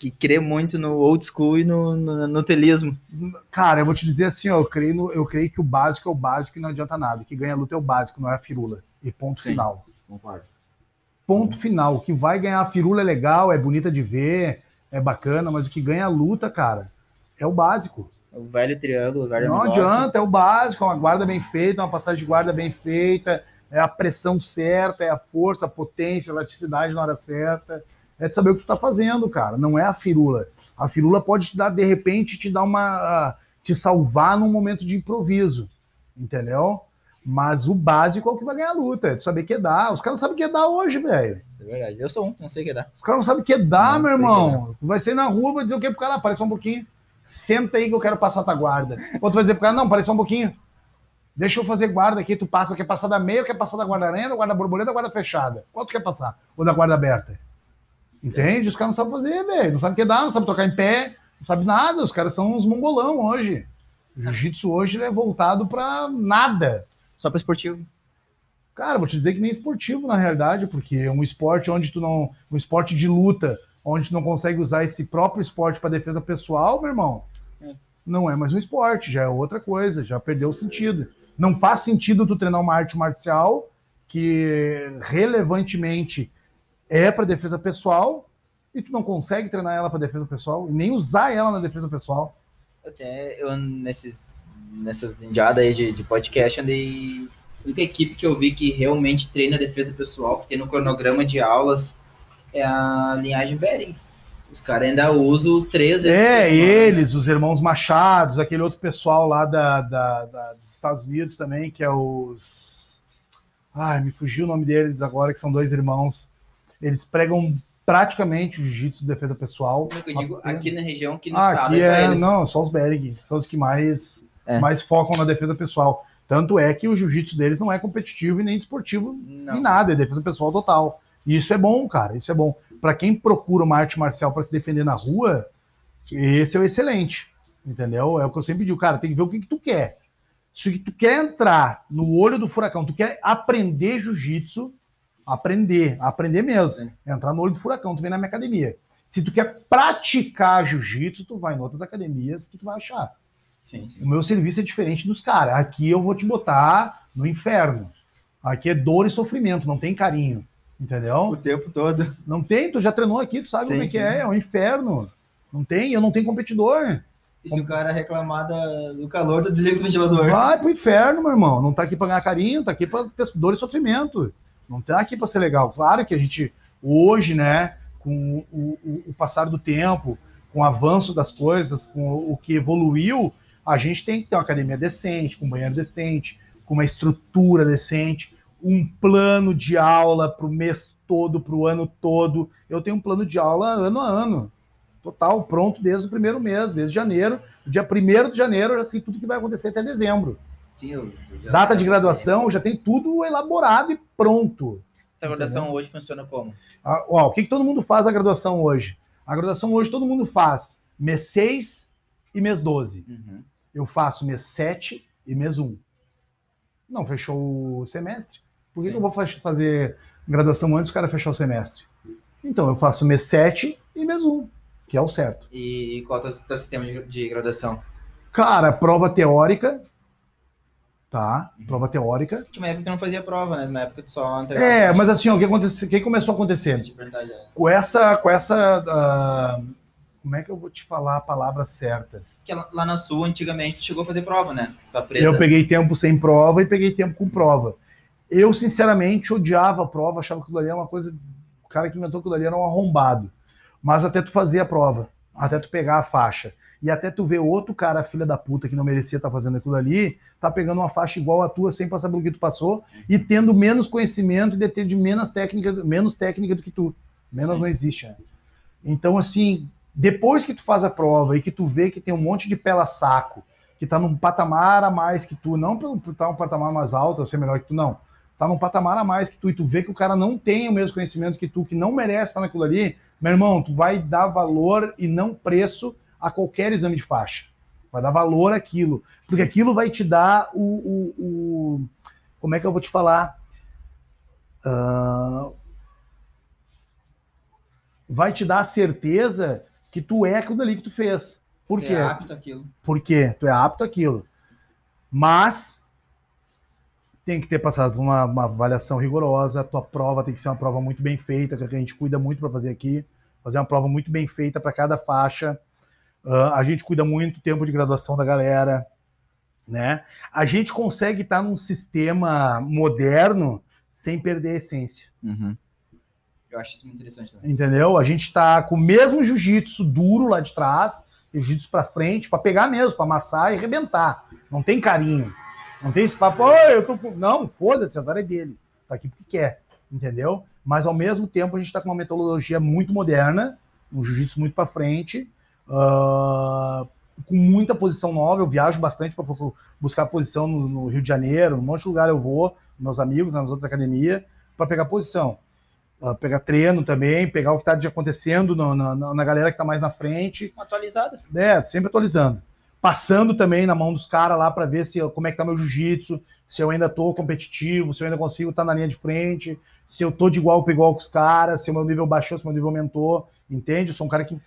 C: Que crê muito no old school e no, no, no telismo.
B: Cara, eu vou te dizer assim, ó, eu creio, no, eu creio que o básico é o básico e não adianta nada. O que ganha a luta é o básico, não é a firula. E ponto
C: Sim.
B: final.
C: Concordo.
B: Ponto final. O que vai ganhar a firula é legal, é bonita de ver, é bacana, mas o que ganha a luta, cara, é o básico.
C: O velho triângulo, o velho
B: Não adianta, é o básico, é uma guarda bem feita, uma passagem de guarda bem feita, é a pressão certa, é a força, a potência, a elasticidade na hora certa. É de saber o que tu tá fazendo, cara. Não é a firula. A firula pode te dar, de repente, te dar uma. te salvar num momento de improviso. Entendeu? Mas o básico é o que vai ganhar a luta, é de saber quedar. Os caras não sabem quedar hoje, velho.
C: Isso é verdade. Eu sou um, não sei o que dá.
B: Os caras não sabem quedar,
C: Não
B: meu irmão. Vai sair na rua, vai dizer o quê pro cara? Parece só um pouquinho. Senta aí que eu quero passar tua guarda. Ou tu vai dizer pro cara, não, parece só um pouquinho. Deixa eu fazer guarda aqui, tu passa, quer passar da meia, quer passar da guarda aranha, da guarda borboleta, da guarda fechada. Qual tu quer passar? Ou da guarda aberta? Entende? Os caras não sabem fazer, velho. Não sabem quedar, não sabem tocar em pé, não sabem nada. Os caras são uns mongolão hoje. O jiu-jitsu hoje é voltado pra nada.
C: Só para esportivo.
B: Cara, vou te dizer que nem esportivo, na realidade, porque é um esporte onde tu não. Um esporte de luta, onde tu não consegue usar esse próprio esporte para defesa pessoal, meu irmão,
C: É.
B: não é mais um esporte, já é outra coisa, já perdeu o sentido. Não faz sentido tu treinar uma arte marcial que relevantemente é para defesa pessoal e tu não consegue treinar ela para defesa pessoal e nem usar ela na defesa pessoal.
C: Até eu, nesses, nessas indiadas aí de, de podcast, andei. A única equipe que eu vi que realmente treina defesa pessoal, que tem no cronograma de aulas, é a linhagem Bering. Os caras ainda usam três vezes
B: É,
C: semana.
B: eles, os irmãos Machados, aquele outro pessoal lá da, da- da- dos Estados Unidos também, que é os. Ai, me fugiu o nome deles agora, que são dois irmãos. Eles pregam praticamente o jiu-jitsu de defesa pessoal.
C: Como é que eu digo, aqui na região, aqui no
B: Ah,
C: estado,
B: aqui
C: é
B: é,
C: eles.
B: não, só os Berg, são os que mais,
C: É.
B: mais focam na defesa pessoal. Tanto é que o jiu-jitsu deles não é competitivo e nem desportivo
C: Não.
B: em nada, é defesa pessoal total. E isso é bom, cara, isso é bom. Pra quem procura uma arte marcial para se defender na rua, esse é o excelente, entendeu? É o que eu sempre digo, cara, tem que ver o que, que tu quer. Se tu quer entrar no olho do furacão, tu quer aprender jiu-jitsu, aprender, aprender mesmo,
C: Sim.
B: entrar no olho do furacão, tu vem na minha academia. Se tu quer praticar jiu-jitsu, tu vai em outras academias que tu vai achar.
C: Sim, sim.
B: O meu serviço é diferente dos caras. Aqui eu vou te botar no inferno. Aqui é dor e sofrimento, não tem carinho. Entendeu?
C: O tempo todo.
B: Não tem, tu já treinou aqui, tu sabe
C: Sim,
B: como é que é, é um inferno. Não tem, eu não tenho competidor.
C: E se o cara reclamar do calor, tu desliga o ventilador.
B: Vai pro inferno, meu irmão. Não tá aqui pra ganhar carinho, tá aqui pra ter dor e sofrimento. Não tá aqui pra ser legal. Claro que a gente, hoje, né, com o, o- o passar do tempo, com o avanço das coisas, com o, o que evoluiu, a gente tem que ter uma academia decente, com um banheiro decente, com uma estrutura decente, um plano de aula pro mês todo, pro ano todo. Eu tenho um plano de aula ano a ano. Total, pronto desde o primeiro mês, desde janeiro. Dia 1 de janeiro eu já sei tudo que vai acontecer até dezembro.
C: Sim, eu- eu já-
B: Data de graduação, já tem tudo elaborado e pronto.
C: A graduação hoje funciona como?
B: Ah, ó, o que, que todo mundo faz a graduação hoje? A graduação hoje todo mundo faz mês 6 e mês 12.
C: Uhum.
B: Eu faço mês 7 e mês 1. Não, fechou o semestre. Por que, que eu vou fa- fazer graduação antes do cara fechar o semestre? Então, eu faço mês 7 e mês 1, que é o certo.
C: E qual é o teu, sistema de graduação?
B: Cara, prova teórica. Tá?
C: Uhum.
B: Prova teórica.
C: Uma época que tu não fazia prova, né? Numa época tu só entregava.
B: É, mas assim, ó, o que, acontece, o que começou a acontecer?
C: De verdade, é.
B: Com essa. Com essa ah, como é que eu vou te falar a palavra certa?
C: Que lá, na Sul, antigamente, tu chegou a fazer prova, né?
B: Eu peguei tempo sem prova e peguei tempo com prova. Eu, sinceramente, odiava a prova, achava que aquilo ali era uma coisa. O cara que inventou aquilo ali era um arrombado. Mas até tu fazer a prova, até tu pegar a faixa, e até tu ver outro cara, filha da puta, que não merecia estar fazendo aquilo ali, tá pegando uma faixa igual a tua, sem passar pelo que tu passou, e tendo menos conhecimento e ter de menos técnica, menos técnica do que tu. Menos
C: Sim.
B: não existe, né? Então, assim, depois que tu faz a prova e que tu vê que tem um monte de pela saco, que que tá num patamar a mais que tu, não por estar tá um patamar mais alto, ou ser melhor que tu, não. Tá num patamar a mais que tu, e tu vê que o cara não tem o mesmo conhecimento que tu, que não merece estar naquilo ali, meu irmão, tu vai dar valor e não preço a qualquer exame de faixa. Vai dar valor àquilo. Porque aquilo vai te dar o. o, o como é que eu vou te falar? Uh, vai te dar a certeza que tu é aquilo ali que tu fez. Por tu quê? é
C: apto aquilo.
B: Por quê? Tu é apto aquilo. Mas tem que ter passado por uma, uma, avaliação rigorosa, a tua prova tem que ser uma prova muito bem feita, que a gente cuida muito para fazer aqui, fazer uma prova muito bem feita para cada faixa. Uh, a gente cuida muito do tempo de graduação da galera, né? A gente consegue estar num sistema moderno sem perder a essência.
C: Uhum. Eu acho isso muito interessante também.
B: Entendeu? A gente está com o mesmo jiu-jitsu duro lá de trás, jiu-jitsu para frente, para pegar mesmo, para amassar e arrebentar. Não tem carinho. Não tem esse papo, oh, eu tô com... Não, foda-se, azar é dele. Tá aqui porque quer, entendeu? Mas ao mesmo tempo a gente está com uma metodologia muito moderna, um jiu-jitsu muito para frente, uh, com muita posição nova. Eu viajo bastante para buscar posição no, no, Rio de Janeiro, um monte de lugar eu vou, meus amigos, nas outras academias, para pegar posição uh, pegar treino também, pegar o que está acontecendo no, na, na, galera que está mais na frente.
C: Atualizada.
B: É, sempre atualizando. Passando também na mão dos caras lá para ver se como é que tá meu jiu-jitsu, se eu ainda tô competitivo, se eu ainda consigo estar tá na linha de frente, se eu tô de igual para igual com os caras, se o meu nível baixou, se o meu nível aumentou, entende? Eu sou um cara que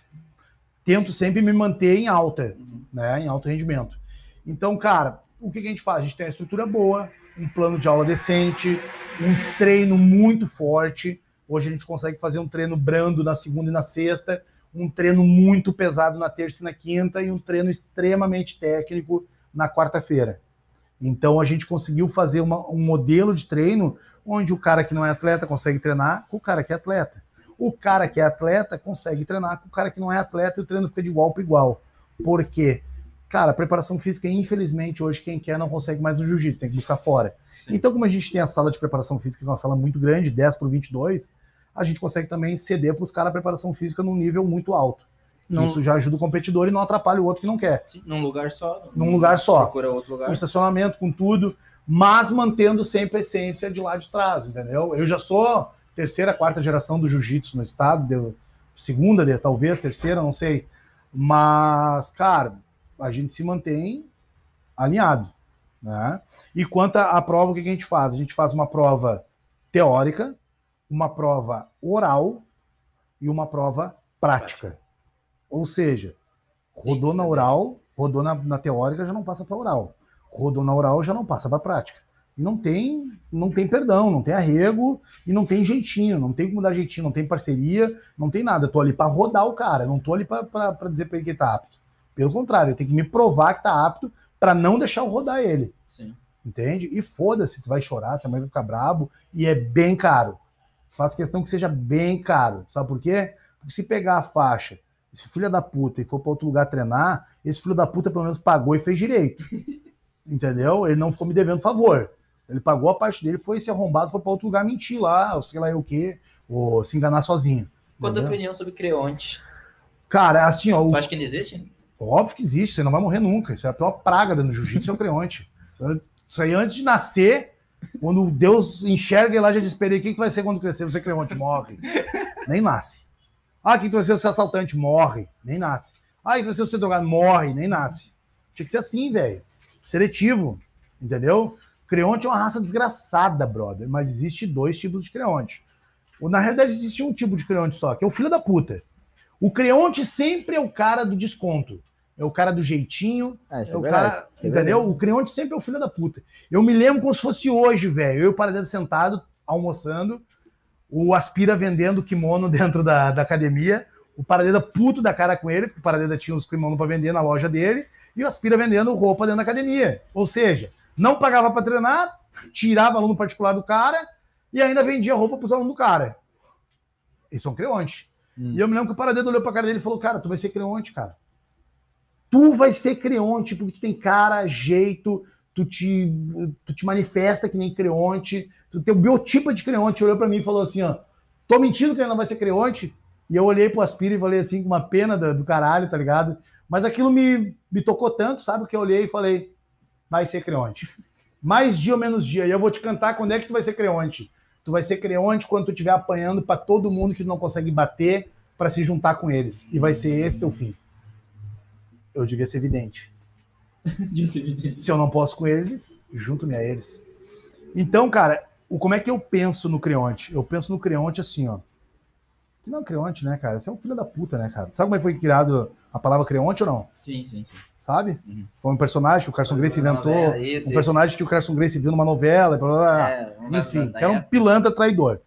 B: tento sempre me manter em alta, uhum. né, em alto rendimento. Então, cara, o que, que a gente faz? A gente tem uma estrutura boa, um plano de aula decente, um treino muito forte, Hoje a gente consegue fazer um treino brando na segunda e na sexta, um treino muito pesado na terça e na quinta e um treino extremamente técnico na quarta-feira. Então a gente conseguiu fazer uma, um modelo de treino onde o cara que não é atleta consegue treinar com o cara que é atleta. O cara que é atleta consegue treinar com o cara que não é atleta e o treino fica de igual para igual. Por quê? Cara, preparação física, infelizmente, hoje quem quer não consegue mais no jiu-jitsu, tem que buscar fora. Sim. Então, como a gente tem a sala de preparação física, que é uma sala muito grande, 10 por 22, a gente consegue também ceder para os caras a preparação física num nível muito alto. Num... Isso já ajuda o competidor e não atrapalha o outro que não quer.
C: Sim, num lugar só.
B: Num lugar só.
C: Procura outro lugar.
B: Com estacionamento, com tudo, mas mantendo sempre a essência de lá de trás, entendeu? Eu já sou terceira, quarta geração do jiu-jitsu no estado, de, segunda, de, talvez, terceira, não sei. Mas, cara, a gente se mantém alinhado. Né? E quanto à prova, o que a gente faz? A gente faz uma prova teórica, uma prova oral e uma prova prática. prática. Ou seja, rodou na oral, rodou na, na teórica, já não passa para oral. Rodou na oral, já não passa para prática. E não tem, não tem perdão, não tem arrego e não tem jeitinho, não tem como dar jeitinho, não tem parceria, não tem nada. Eu tô ali para rodar o cara, não tô ali para dizer para ele que tá apto. Pelo contrário, tem que me provar que tá apto para não deixar eu rodar ele.
C: Sim.
B: Entende? E foda-se se vai chorar, se a mãe vai ficar brabo, e é bem caro. Faz questão que seja bem caro. Sabe por quê? Porque se pegar a faixa, esse filho da puta, e for para outro lugar treinar, esse filho da puta pelo menos pagou e fez direito. Entendeu? Ele não ficou me devendo favor. Ele pagou a parte dele, foi esse arrombado, foi para outro lugar mentir lá, ou sei lá o quê, ou se enganar sozinho.
C: Qual a tua opinião sobre Creonte?
B: Cara, assim, ó.
C: Tu acha que não existe?
B: Óbvio que existe, você não vai morrer nunca. Isso é a pior praga do jiu-jitsu, é o Creonte. Isso aí antes de nascer, quando Deus enxerga e lá já desperei, o que, que vai ser quando crescer? Você creonte morre. Nem nasce. Ah, o que, que vai ser o assaltante? Morre. Nem nasce. Ah, o que vai ser o drogado? Morre. Nem nasce. Tinha que ser assim, velho. Seletivo. Entendeu? Creonte é uma raça desgraçada, brother. Mas existe dois tipos de creonte. Na realidade, existe um tipo de creonte só, que é o filho da puta. O creonte sempre é o cara do desconto é o cara do jeitinho, é, é o cara, é entendeu? O Creonte sempre é o filho da puta. Eu me lembro como se fosse hoje, velho. Eu e o Paradeiro sentado, almoçando, o Aspira vendendo kimono dentro da, da academia, o Paradeiro puto da cara com ele, porque o Paradeiro tinha os kimonos para vender na loja dele, e o Aspira vendendo roupa dentro da academia. Ou seja, não pagava para treinar, tirava aluno particular do cara e ainda vendia roupa para os alunos do cara. É um Creonte. Hum. E eu me lembro que o Paradeiro olhou pra cara dele e falou: Cara, tu vai ser Creonte, cara tu vai ser creonte, porque tu tem cara, jeito, tu te, tu te manifesta que nem creonte, tu tem o biotipo de creonte, olhou para mim e falou assim, ó, tô mentindo que ele não vai ser creonte? E eu olhei pro Aspira e falei assim, com uma pena do, do caralho, tá ligado? Mas aquilo me, me tocou tanto, sabe? Que eu olhei e falei, vai ser Creonte. Mais dia ou menos dia. E eu vou te cantar quando é que tu vai ser Creonte. Tu vai ser Creonte quando tu estiver apanhando para todo mundo que tu não consegue bater para se juntar com eles. E vai ser esse teu fim. Eu devia ser evidente.
C: devia ser.
B: Se eu não posso com eles, junto-me a eles. Então, cara, o, como é que eu penso no Creonte? Eu penso no Creonte assim, ó. Que não é Creonte, né, cara? Você é um filho da puta, né, cara? Sabe como é que foi criado a palavra Creonte ou não?
C: Sim, sim, sim.
B: Sabe?
C: Uhum.
B: Foi um personagem que o Carson Grace inventou.
C: Novela, isso,
B: um personagem que o Carson Grace viu numa novela, blá, blá.
C: É,
B: enfim, era um pilantra traidor.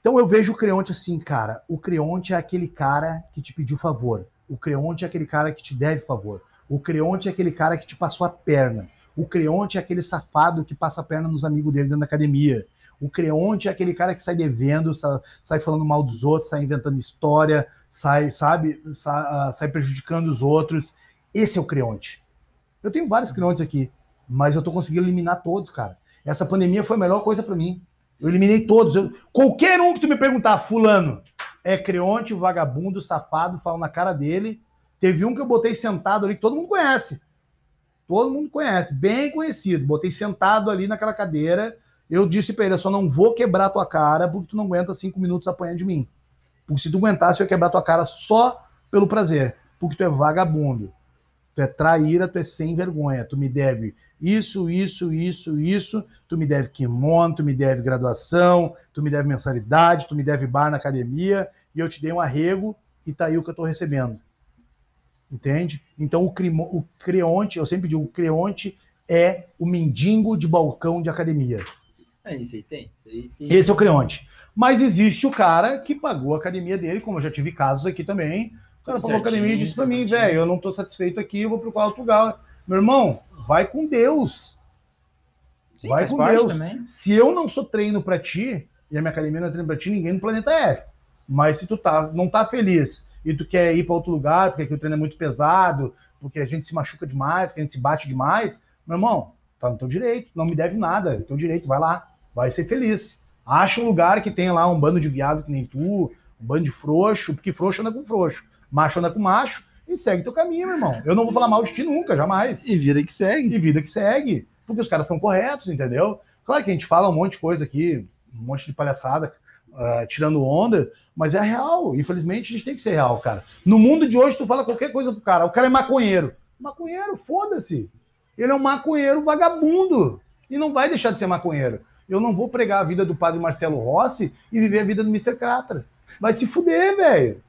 B: Então eu vejo o Creonte assim, cara. O Creonte é aquele cara que te pediu favor. O Creonte é aquele cara que te deve favor. O Creonte é aquele cara que te passou a perna. O Creonte é aquele safado que passa a perna nos amigos dele dentro da academia. O Creonte é aquele cara que sai devendo, sa- sai falando mal dos outros, sai inventando história, sai, sabe, sa- ah, sai prejudicando os outros. Esse é o Creonte. Eu tenho vários Creontes aqui, mas eu tô conseguindo eliminar todos, cara. Essa pandemia foi a melhor coisa pra mim. Eu eliminei todos. Eu- qualquer um que tu me perguntar, fulano, é Creonte, vagabundo, safado, falo na cara dele. Teve um que eu botei sentado ali, que todo mundo conhece. Todo mundo conhece, bem conhecido. Botei sentado ali naquela cadeira. Eu disse pra ele: eu só não vou quebrar tua cara porque tu não aguenta cinco minutos apanhando de mim. Porque se tu aguentasse, eu ia quebrar tua cara só pelo prazer. Porque tu é vagabundo. Tu é traíra, tu é sem vergonha. Tu me deve isso, isso, isso, isso. Tu me deve kimono, tu me deve graduação, tu me deve mensalidade, tu me deve bar na academia. E eu te dei um arrego e tá aí o que eu tô recebendo. Entende? Então o, crimo, o creonte, eu sempre digo, o creonte é o mendigo de balcão de academia.
C: É, isso aí tem. Isso aí tem.
B: Esse é o creonte. Mas existe o cara que pagou a academia dele, como eu já tive casos aqui também. O cara pagou a academia e disse pra mim, velho, eu não tô satisfeito aqui, eu vou procurar outro lugar. Meu irmão, vai com Deus.
C: Sim,
B: vai com Deus.
C: também.
B: Se eu não sou treino pra ti, e a minha academia não é treino pra ti, ninguém no planeta é. Mas se tu tá, não tá feliz e tu quer ir pra outro lugar, porque aqui o treino é muito pesado, porque a gente se machuca demais, que a gente se bate demais, meu irmão, tá no teu direito, não me deve nada, é teu direito, vai lá, vai ser feliz. Acha um lugar que tenha lá um bando de viado que nem tu, um bando de frouxo, porque frouxo anda com frouxo, macho anda com macho, e segue teu caminho, meu irmão. Eu não vou falar mal de ti nunca, jamais
A: E vida que segue.
B: e vida que segue. Porque os caras são corretos, entendeu? Claro que a gente fala um monte de coisa aqui, um monte de palhaçada, ah, tirando onda, mas é real. Infelizmente, a gente tem que ser real, cara. No mundo de hoje, tu fala qualquer coisa pro cara. O cara é maconheiro. Maconheiro, foda-se. Ele é um maconheiro vagabundo. E não vai deixar de ser maconheiro. Eu não vou pregar a vida do padre Marcelo Rossi e viver a vida do Mr. Cratra. Vai se fuder, velho.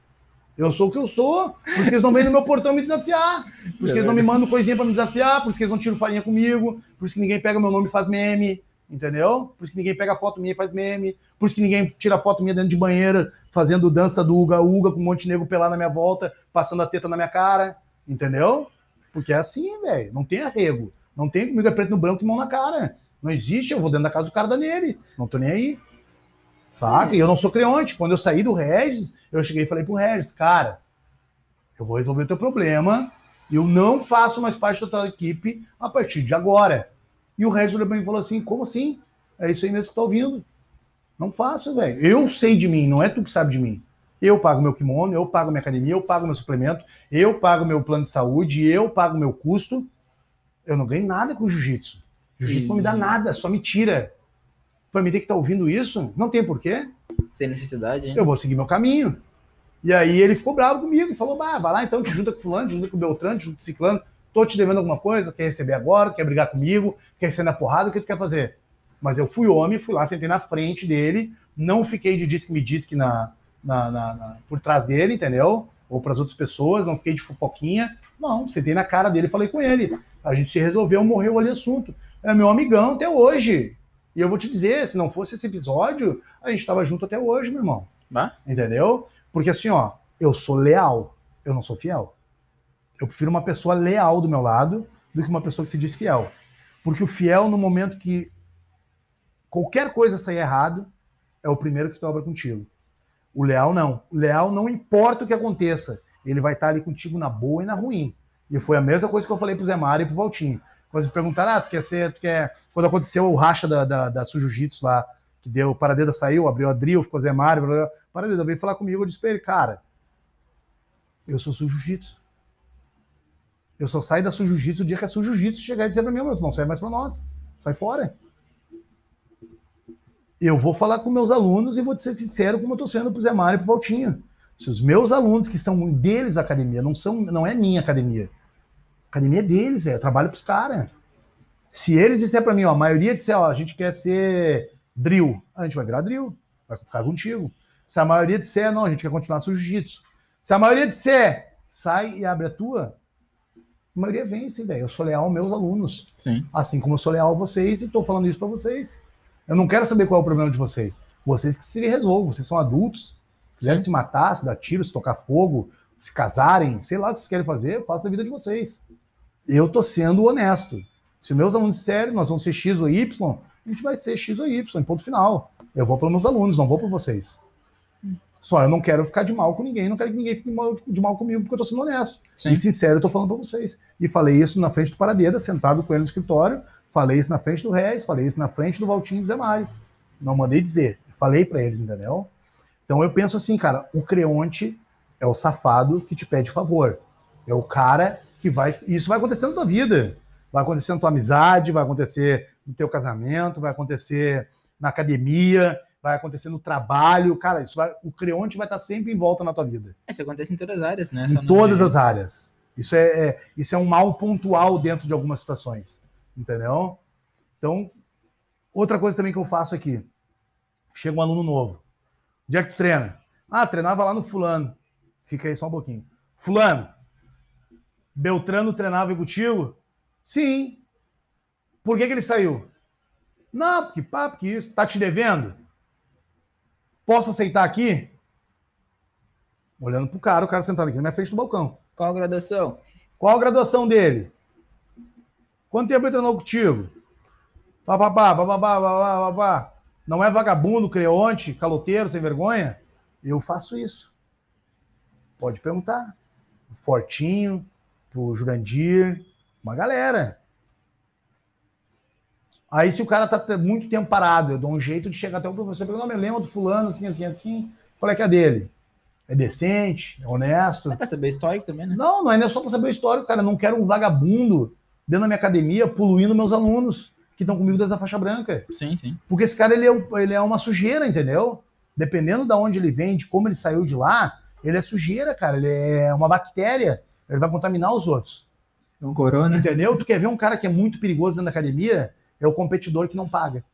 B: Eu sou o que eu sou. Por isso que eles não vêm no meu portão me desafiar. Por isso que eles não me mandam coisinha pra me desafiar. Por isso que eles não tiram farinha comigo. Por isso que ninguém pega meu nome e faz meme. Entendeu? Por isso que ninguém pega foto minha e faz meme. Por isso que ninguém tira foto minha dentro de banheira, fazendo dança do Uga Uga com um monte de nego pelado na minha volta, passando a teta na minha cara. Entendeu? Porque é assim, velho. Não tem arrego. Não tem comigo é preto no branco e mão na cara. Não existe, eu vou dentro da casa do cara da nele. Não tô nem aí. Saca? E eu não sou creonte. Quando eu saí do Regis, eu cheguei e falei pro Regis, cara, eu vou resolver o teu problema eu não faço mais parte da tua equipe a partir de agora. E o Regis olhou pra mim e falou assim, como assim? É isso aí mesmo que tá ouvindo. Não faço, velho. Eu sei de mim, não é tu que sabe de mim. Eu pago meu kimono, eu pago minha academia, eu pago meu suplemento, eu pago meu plano de saúde, eu pago meu custo. Eu não ganho nada com jiu-jitsu. Jiu-jitsu não me dá nada, só me tira. Pra mim ter que estar ouvindo isso, não tem porquê.
C: Sem necessidade, hein?
B: Eu vou seguir meu caminho. E aí ele ficou bravo comigo e falou: bah, vai lá então, te junta com fulano, te junta com o Beltrano, te junta com o Ciclano. Tô te devendo alguma coisa, quer receber agora, quer brigar comigo, quer ser na porrada, o que tu quer fazer? Mas eu fui homem, fui lá, sentei na frente dele, não fiquei de disque me disque na, na, na- na- por trás dele, entendeu? Ou para as outras pessoas, não fiquei de fofoquinha. Não, sentei na cara dele e falei com ele. A gente se resolveu, morreu ali o assunto. É meu amigão até hoje. E eu vou te dizer, se não fosse esse episódio, a gente estava junto até hoje, meu irmão. Entendeu? Porque assim, ó, eu sou leal, eu não sou fiel. Eu prefiro uma pessoa leal do meu lado do que uma pessoa que se diz fiel. Porque o fiel, no momento que qualquer coisa sair errado, é o primeiro que dobra contigo. O leal não. O leal não importa o que aconteça, ele vai estar ali contigo na boa e na ruim. E foi a mesma coisa que eu falei pro Zé Mário e pro Valtinho. Quando eles perguntaram, ah, tu quer ser, tu quer... Quando aconteceu o racha da, da, da lá, que deu, o Paradeda saiu, abriu a Drill, ficou Zé Mário, blá. Paradeda veio falar comigo, eu disse pra ele, cara, eu sou jiu-jitsu. Eu só saio da jiu-jitsu o dia que a jiu-jitsu chegar e dizer pra mim, meu, não sai mais pra nós, sai fora. Eu vou falar com meus alunos e vou ser sincero como eu tô sendo pro Zé Mário e pro Valtinho. Se os meus alunos que estão deles a academia, não são, não é minha academia. Academia é deles, é, eu trabalho pros caras. Se eles disser para mim, ó, a maioria disser, ó, a gente quer ser drill, a gente vai virar drill, vai ficar contigo. Se a maioria disser, não, a gente quer continuar seu jiu-jitsu. Se a maioria disser, sai e abre a tua, a maioria vence, velho. Eu sou leal aos meus alunos.
A: Sim.
B: Assim como eu sou leal a vocês e tô falando isso para vocês. Eu não quero saber qual é o problema de vocês. Vocês que se resolvam, vocês são adultos. Se quiserem se matar, se dar tiro, se tocar fogo, se casarem, sei lá o que vocês querem fazer, faça a vida de vocês. Eu tô sendo honesto. Se meus alunos disserem, nós vamos ser X ou Y, a gente vai ser X ou Y, em ponto final. Eu vou para meus alunos, não vou para vocês. Só eu não quero ficar de mal com ninguém, não quero que ninguém fique mal- de mal comigo, porque eu tô sendo honesto.
A: Sim.
B: E sincero, eu tô falando para vocês. E falei isso na frente do Paradeda, sentado com ele no escritório, falei isso na frente do Regis, falei isso na frente do Valtinho e do Zé Mário. Não mandei dizer, falei para eles, entendeu? Então eu penso assim, cara, o Creonte é o safado que te pede favor. É o cara que vai. Isso vai acontecer na tua vida. Vai acontecer na tua amizade, vai acontecer no teu casamento, vai acontecer na academia, vai acontecer no trabalho. Cara, isso vai, o Creonte vai estar sempre em volta na tua vida.
C: Isso acontece em todas as áreas, né?
B: Em
C: Só não-
B: todas as áreas. Isso é, é- isso é um mal pontual dentro de algumas situações. Entendeu? Então, outra coisa também que eu faço aqui. Chega um aluno novo. Onde é que tu treina? Ah, treinava lá no fulano. Fica aí só um pouquinho. Fulano, Beltrano treinava contigo? Sim. Por que, que ele saiu? Não, porque pá, porque isso. Tá te devendo? Posso aceitar aqui? Olhando pro cara, o cara sentado aqui na minha frente do balcão.
C: Qual a graduação?
B: Qual a graduação dele? Quanto tempo ele treinou contigo? Papapá, papapá, papapá, papapá. Não é vagabundo, creonte, caloteiro, sem vergonha? Eu faço isso. Pode perguntar. O Fortinho, pro Jurandir, uma galera. Aí se o cara tá muito tempo parado, eu dou um jeito de chegar até o professor e perguntar, "Não, me lembra do fulano, assim, assim, assim. Qual é que é a dele? É decente? É honesto?
C: É pra saber histórico também, né?
B: Não, não é só para saber histórico, cara. Eu não quero um vagabundo dentro da minha academia poluindo meus alunos que estão comigo desde a faixa branca.
C: Sim, sim.
B: Porque esse cara, ele é, um- ele é uma sujeira, entendeu? Dependendo de onde ele vem, de como ele saiu de lá, ele é sujeira, cara. Ele é uma bactéria. Ele vai contaminar os outros.
A: Um corona.
B: Entendeu? Tu quer ver um cara que é muito perigoso dentro da academia? É o competidor que não paga.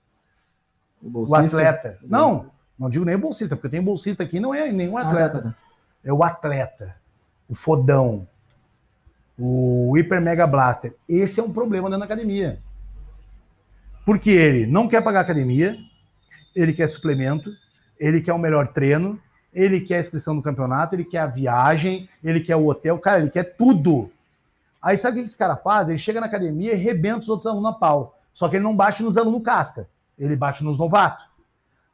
A: O
B: O atleta.
A: O
B: Não, não digo nem o bolsista, porque tem bolsista aqui, não é nenhum
A: Ah,
B: atleta.
A: tá, tá.
B: é o atleta, o fodão, o hiper mega blaster. Esse é um problema dentro da academia. Porque ele não quer pagar academia, ele quer suplemento, ele quer o melhor treino, ele quer a inscrição no campeonato, ele quer a viagem, ele quer o hotel, cara, ele quer tudo. Aí sabe o que esse cara faz? Ele chega na academia e rebenta os outros alunos a pau. Só que ele não bate nos alunos casca, ele bate nos novatos.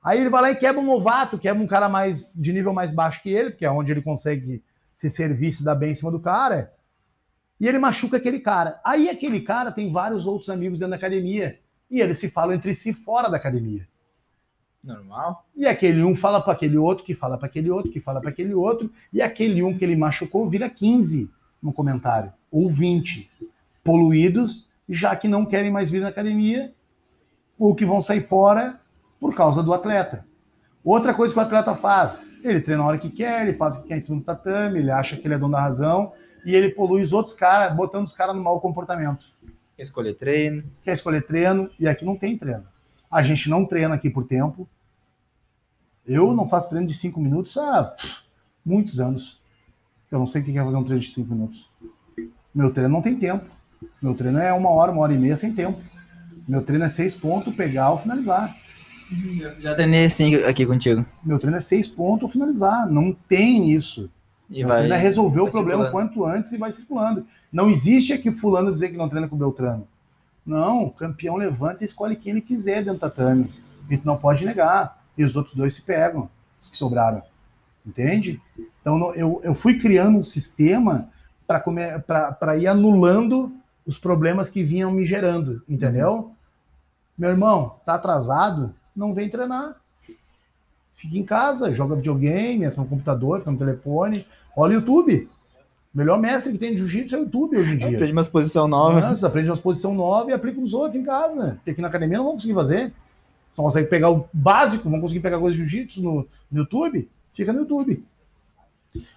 B: Aí ele vai lá e quebra um novato, quebra um cara mais de nível mais baixo que ele, porque é onde ele consegue se servir, se dar bem em cima do cara. E ele machuca aquele cara. Aí aquele cara tem vários outros amigos dentro da academia. E eles se falam entre si fora da academia.
C: Normal.
B: E aquele um fala para aquele outro, que fala para aquele outro, que fala para aquele outro, e aquele um que ele machucou vira 15 no comentário, ou 20, poluídos, já que não querem mais vir na academia, ou que vão sair fora por causa do atleta. Outra coisa que o atleta faz, ele treina a hora que quer, ele faz o que quer em cima do tatame, ele acha que ele é dono da razão, e ele polui os outros caras, botando os caras no mau comportamento
C: Quer escolher treino.
B: quer escolher treino, e aqui não tem treino. A gente não treina aqui por tempo. Eu não faço treino de cinco minutos há muitos anos. Eu não sei o que é fazer um treino de cinco minutos. Meu treino não tem tempo. Meu treino é uma hora, uma hora e meia sem tempo. Meu treino é seis pontos, pegar ou finalizar.
C: Já treinei assim aqui contigo.
B: Meu treino é seis pontos ou finalizar. Não tem isso.
C: E vai.
B: treino é resolver o
C: vai
B: problema
C: circulando.
B: quanto antes e vai circulando. Não existe aqui fulano dizer que não treina com o Beltrano. Não, o campeão levanta e escolhe quem ele quiser dentro do tatame. E tu não pode negar. E os outros dois se pegam, os que sobraram. Entende? Então eu, eu fui criando um sistema para ir anulando os problemas que vinham me gerando. Entendeu? Meu irmão, tá atrasado? não vem treinar. Fica em casa, joga videogame, entra no computador, fica no telefone, olha o YouTube. Melhor mestre que tem de jiu-jitsu é o YouTube hoje em dia.
C: Aprende uma posição nova.
B: Nossa, aprende uma posição nova e aplica nos outros em casa. Porque aqui na academia não vão conseguir fazer. Só consegue pegar o básico, vão conseguir pegar coisa de jiu-jitsu no, no YouTube, fica no YouTube.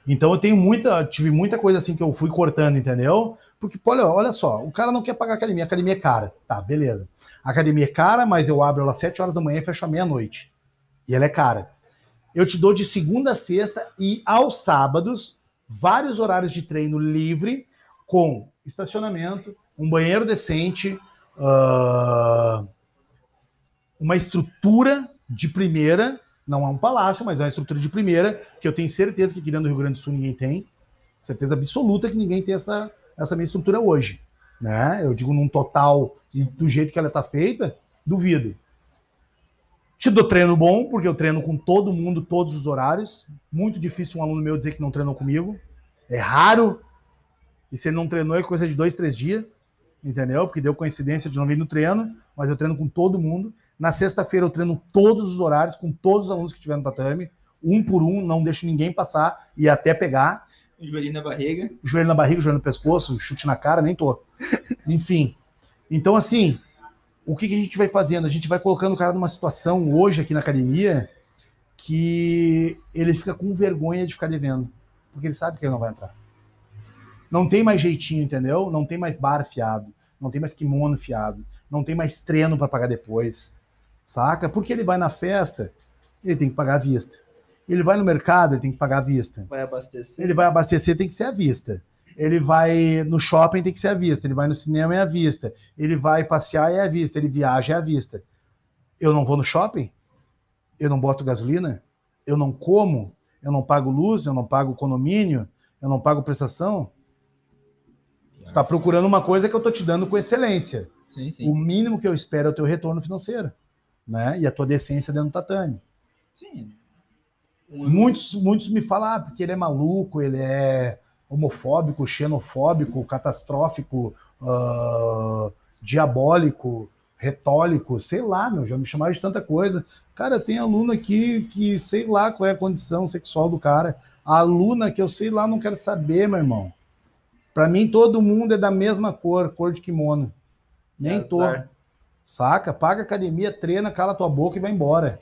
B: Então eu tenho muita, tive muita coisa assim que eu fui cortando, entendeu? Porque, olha, olha só, o cara não quer pagar academia, a academia é cara. Tá, beleza. A academia é cara, mas eu abro ela às 7 horas da manhã e fecho à meia-noite. E ela é cara. Eu te dou de segunda a sexta e aos sábados vários horários de treino livre, com estacionamento, um banheiro decente, uh, uma estrutura de primeira, não é um palácio, mas é uma estrutura de primeira, que eu tenho certeza que aqui dentro do Rio Grande do Sul ninguém tem, certeza absoluta que ninguém tem essa, essa minha estrutura hoje. Né? Eu digo num total, do jeito que ela está feita, duvido. Te dou treino bom, porque eu treino com todo mundo, todos os horários. Muito difícil um aluno meu dizer que não treinou comigo. É raro. E se ele não treinou, é coisa de dois, três dias. Entendeu? Porque deu coincidência de não vir no treino, mas eu treino com todo mundo. Na sexta-feira eu treino todos os horários, com todos os alunos que estiver no tatame. Um por um, não deixo ninguém passar e até pegar.
C: Joelho na barriga.
B: Joelho na barriga, joelho no pescoço, chute na cara, nem tô. Enfim. Então, assim, o que, que, a gente vai fazendo? A gente vai colocando o cara numa situação hoje aqui na academia que ele fica com vergonha de ficar devendo, porque ele sabe que ele não vai entrar. Não tem mais jeitinho, entendeu? Não tem mais bar fiado, não tem mais kimono fiado, não tem mais treino para pagar depois, saca? Porque ele vai na festa, ele tem que pagar à vista. Ele vai no mercado, ele tem que pagar à vista.
C: Vai abastecer.
B: Ele vai abastecer, tem que ser à vista. Ele vai no shopping, tem que ser à vista. Ele vai no cinema, é à vista. Ele vai passear, é à vista. Ele viaja, é à vista. Eu não vou no shopping? Eu não boto gasolina? Eu não como? Eu não pago luz? Eu não pago condomínio? Eu não pago prestação? Você está procurando uma coisa que eu estou te dando com excelência.
C: Sim, sim.
B: O mínimo que eu espero é o teu retorno financeiro. Né? E a tua decência dentro do tatame.
C: Sim.
B: Muitos, muitos me falam, ah, porque ele é maluco, ele é homofóbico, xenofóbico, catastrófico, uh, diabólico, retólico, sei lá, meu, já me chamaram de tanta coisa. Cara, tem aluno aqui que sei lá qual é a condição sexual do cara. A aluna que eu sei lá não quero saber, meu irmão. Para mim, todo mundo é da mesma cor, cor de kimono. Nem é tô. Saca? Paga academia, treina, cala tua boca e vai embora.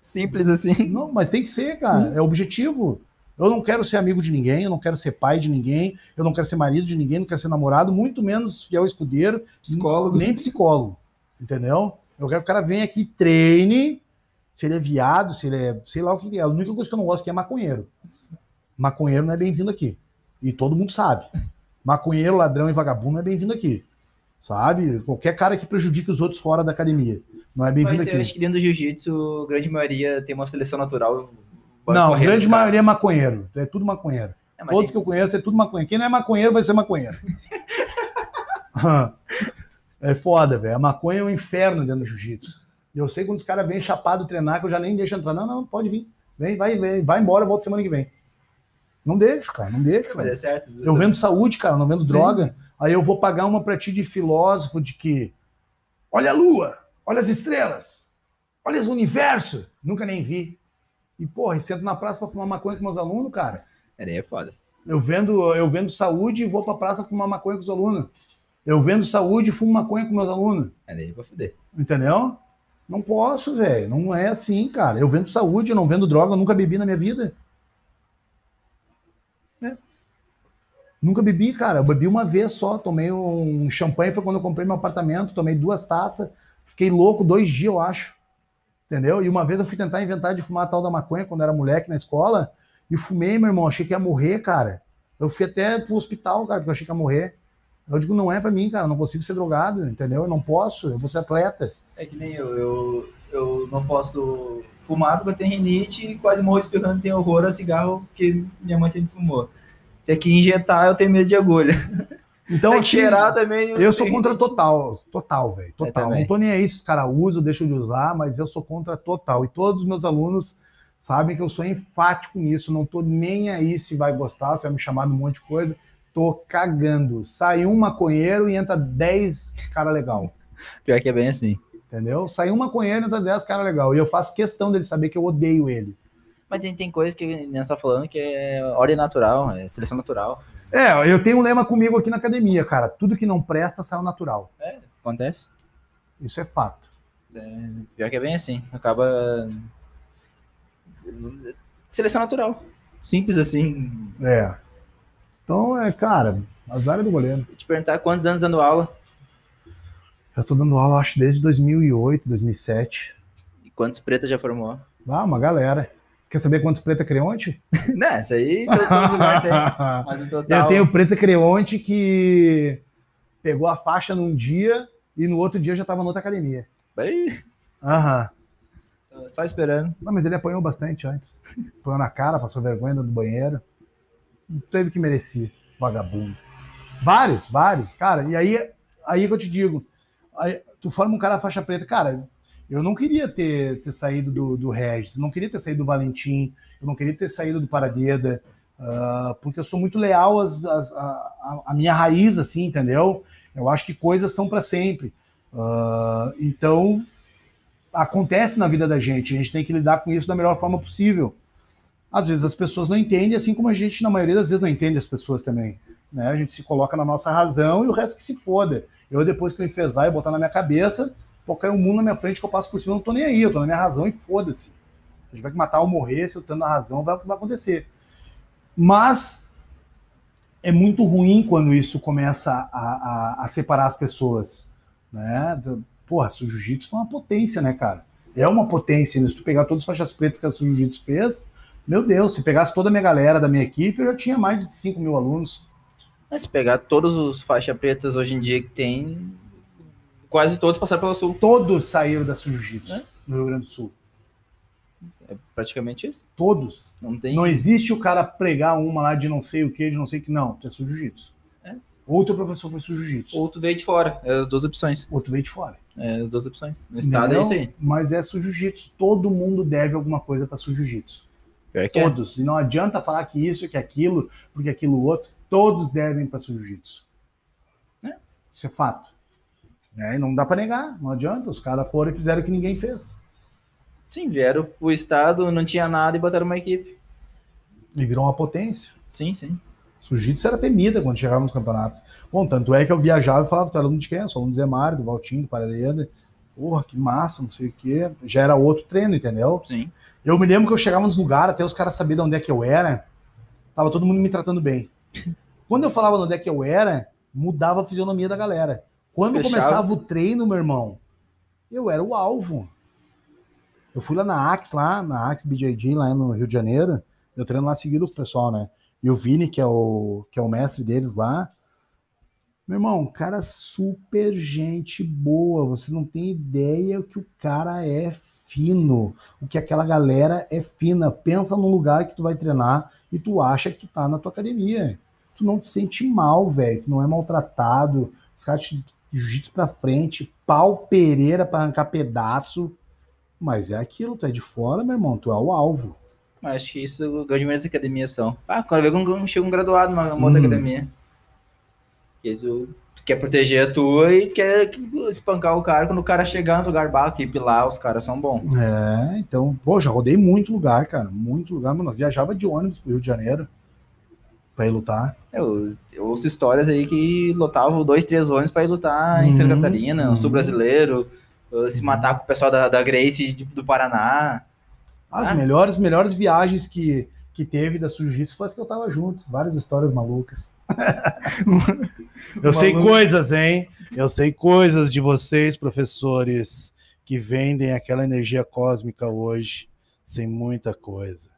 C: Simples assim.
B: Não, mas tem que ser, cara. Sim. É objetivo. Eu não quero ser amigo de ninguém, eu não quero ser pai de ninguém, eu não quero ser marido de ninguém, não quero ser namorado, muito menos fiel escudeiro,
C: psicólogo.
B: nem psicólogo. Entendeu? Eu quero que o cara venha aqui, treine, se ele é viado, se ele é, sei lá o que é. A única coisa que eu não gosto é maconheiro. Maconheiro não é bem-vindo aqui. E todo mundo sabe. Maconheiro, ladrão e vagabundo não é bem-vindo aqui. Sabe? Qualquer cara que prejudique os outros fora da academia. Não é bem-vindo aqui.
C: Eu acho que dentro do jiu-jitsu, a grande maioria tem uma seleção natural
B: não, a grande maioria é maconheiro. É tudo maconheiro. É, Todos que eu conheço é tudo maconheiro. Quem não é maconheiro vai ser maconheiro. é foda, velho. A maconha é um inferno dentro do jiu-jitsu. Eu sei quando os caras vêm chapado treinar, que eu já nem deixo entrar. Não, não, pode vir. Vem, vai, vem, vai embora, volta semana que vem. Não deixo, cara, não deixo.
C: Mas é certo.
B: Eu vendo saúde, cara, não vendo Sim. droga. Aí eu vou pagar uma pra ti de filósofo de que olha a lua, olha as estrelas, olha o universo. Nunca nem vi. E, porra, e sento na praça pra fumar maconha com meus alunos, cara.
C: É, é foda.
B: Eu vendo, eu vendo saúde e vou pra praça fumar maconha com os alunos. Eu vendo saúde e fumo maconha com meus alunos.
C: É daí pra fuder.
B: Entendeu? Não posso, velho. Não é assim, cara. Eu vendo saúde, eu não vendo droga, eu nunca bebi na minha vida. É. Nunca bebi, cara. Eu bebi uma vez só. Tomei um champanhe, foi quando eu comprei meu apartamento. Tomei duas taças. Fiquei louco dois dias, eu acho entendeu? E uma vez eu fui tentar inventar de fumar a tal da maconha quando era moleque na escola, e fumei, meu irmão, achei que ia morrer, cara. Eu fui até pro hospital, cara, porque eu achei que ia morrer. Eu digo, não é para mim, cara, eu não consigo ser drogado, entendeu? Eu não posso, eu vou ser atleta.
C: É que nem eu, eu, eu não posso fumar porque eu tenho rinite e quase morro espirrando, tenho horror a cigarro que minha mãe sempre fumou. Tem que injetar, eu tenho medo de agulha.
B: Então,
C: que assim, cheirar também.
B: Eu sou contra total, total, velho. Total. Não tô nem aí se os caras usam, deixam de usar, mas eu sou contra total. E todos os meus alunos sabem que eu sou enfático nisso. Não tô nem aí se vai gostar, se vai me chamar de um monte de coisa. Tô cagando. Sai um maconheiro e entra dez cara legal.
C: Pior que é bem assim.
B: Entendeu? Saiu um maconheiro entre 10 cara legal. E eu faço questão dele saber que eu odeio ele.
A: Mas tem, tem coisa que nem está falando que é ordem natural, é seleção natural.
B: É, eu tenho um lema comigo aqui na academia, cara. Tudo que não presta sai natural.
A: É, acontece.
B: Isso é fato.
A: É, pior que é bem assim. Acaba. Seleção natural. Simples assim.
B: É. Então, é, cara, azar é do goleiro.
A: Vou te perguntar quantos anos dando aula
B: Eu tô dando aula, acho, desde 2008, 2007.
A: e quantos pretas já formou?
B: Ah, uma galera. Quer saber quantos preta creonte?
A: Não, isso aí todo, todo lugar tem. Mas o total.
B: Eu tenho preta creonte que pegou a faixa num dia e no outro dia já tava noutra academia.
A: Bem,
B: Aham.
A: Só esperando.
B: Não, mas ele apanhou bastante antes. Apanhou na cara, passou vergonha do banheiro. Não teve que merecer, vagabundo. Vários, vários, cara. E aí, aí que eu te digo, aí, tu forma um cara faixa preta, cara. Eu não queria ter, ter saído do, do Regis, não queria ter saído do Valentim, eu não queria ter saído do Paradeda, ah, porque eu sou muito leal às, às- à, à- minha raiz, assim, entendeu? Eu acho que coisas são para sempre. Ah, então, acontece na vida da gente, a gente tem que lidar com isso da melhor forma possível. Às vezes as pessoas não entendem, assim como a gente, na maioria das vezes, não entende as pessoas também. Né? A gente se coloca na nossa razão e o resto que se foda. Eu, depois que eu enfesar e botar na minha cabeça, pô, cai um mundo na minha frente que eu passo por cima, eu não tô nem aí, eu tô na minha razão e foda-se. Se a gente vai que matar ou morrer, se eu tô na razão, vai, vai acontecer. Mas é muito ruim quando isso começa a, a, a separar as pessoas. Né? Porra, o jiu-jitsu é uma potência, né, cara? É uma potência. né? Se tu pegar todas as faixas pretas que a jiu-jitsu fez, meu Deus, se pegasse toda a minha galera da minha equipe, eu já tinha mais de 5 mil alunos.
A: Mas se pegar todos os faixa pretas hoje em dia que tem, quase todos passaram pelo sul.
B: Todos saíram da jiu-jitsu
A: É?
B: no Rio Grande do Sul.
A: É praticamente isso.
B: Todos.
A: Não tem.
B: Não existe o cara pregar uma lá de não sei o que, de não sei o que. Não, tu é jiu-jitsu.
A: É.
B: Ou teu professor foi jiu-jitsu.
A: Ou tu veio de fora. É as duas opções.
B: Ou tu veio de fora.
A: É as duas opções. No estado
B: Entendeu?
A: é isso aí.
B: Mas é jiu-jitsu. Todo mundo deve alguma coisa para jiu-jitsu.
A: É.
B: Todos. E não adianta falar que isso, que aquilo, porque aquilo outro. Todos devem para jiu-jitsu.
A: É.
B: Isso é fato. É, e não dá para negar. Não adianta. Os caras foram e fizeram o que ninguém fez.
A: Sim, vieram pro estado, não tinha nada e botaram uma equipe.
B: E virou uma potência.
A: Sim, sim.
B: Jiu-jitsu era temida quando chegava nos campeonatos. Bom, tanto é que eu viajava e falava, tu é aluno de quem? Eu sou aluno do Zé Mário, do Valtinho, do Paradeira. Porra, que massa, não sei o quê. Já era outro treino, entendeu?
A: Sim.
B: Eu me lembro que eu chegava nos lugares, até os caras sabiam de onde é que eu era, tava todo mundo me tratando bem. Quando eu falava de onde é que eu era, mudava a fisionomia da galera. Quando
A: fechava.
B: começava o treino, meu irmão, eu era o alvo. Eu fui lá na Axe, lá, na Axe BJJ, lá no Rio de Janeiro. Eu treino lá seguido com o pessoal, né? E o Vini, que é o, que é o mestre deles lá. Meu irmão, cara super gente boa. Você não tem ideia o que o cara é fino. O que aquela galera é fina. Pensa num lugar que tu vai treinar e tu acha que tu tá na tua academia. Tu não te sente mal, velho. Tu não é maltratado. Os caras te jiu-jitsu pra frente, pau pereira pra arrancar pedaço. Mas é aquilo, tu é de fora, meu irmão, tu é o alvo.
A: Acho que isso grande das academias são. Ah, quando vê um, chega um graduado numa uma outra
B: Hum.
A: academia. Que tu, tu quer proteger a tua e tu quer espancar o cara quando o cara chegar no lugar baixo, equipe lá, os caras são bons.
B: É, então, pô, já rodei muito lugar, cara. Muito lugar, mano. Nós viajava de ônibus pro Rio de Janeiro pra ir lutar.
A: Eu, eu ouço histórias aí que lotavam dois, três ônibus pra ir lutar em Santa
B: Uhum,
A: Catarina, no sul
B: uhum.
A: brasileiro, uh, se
B: Uhum.
A: matar com o pessoal da, da Grace de- do Paraná.
B: As
A: Ah.
B: melhores, melhores viagens que, que teve da Jiu-Jitsu foi as que eu tava junto. Várias histórias malucas. eu sei coisas, hein? Eu sei coisas de vocês, professores, que vendem aquela energia cósmica hoje. Sem muita coisa.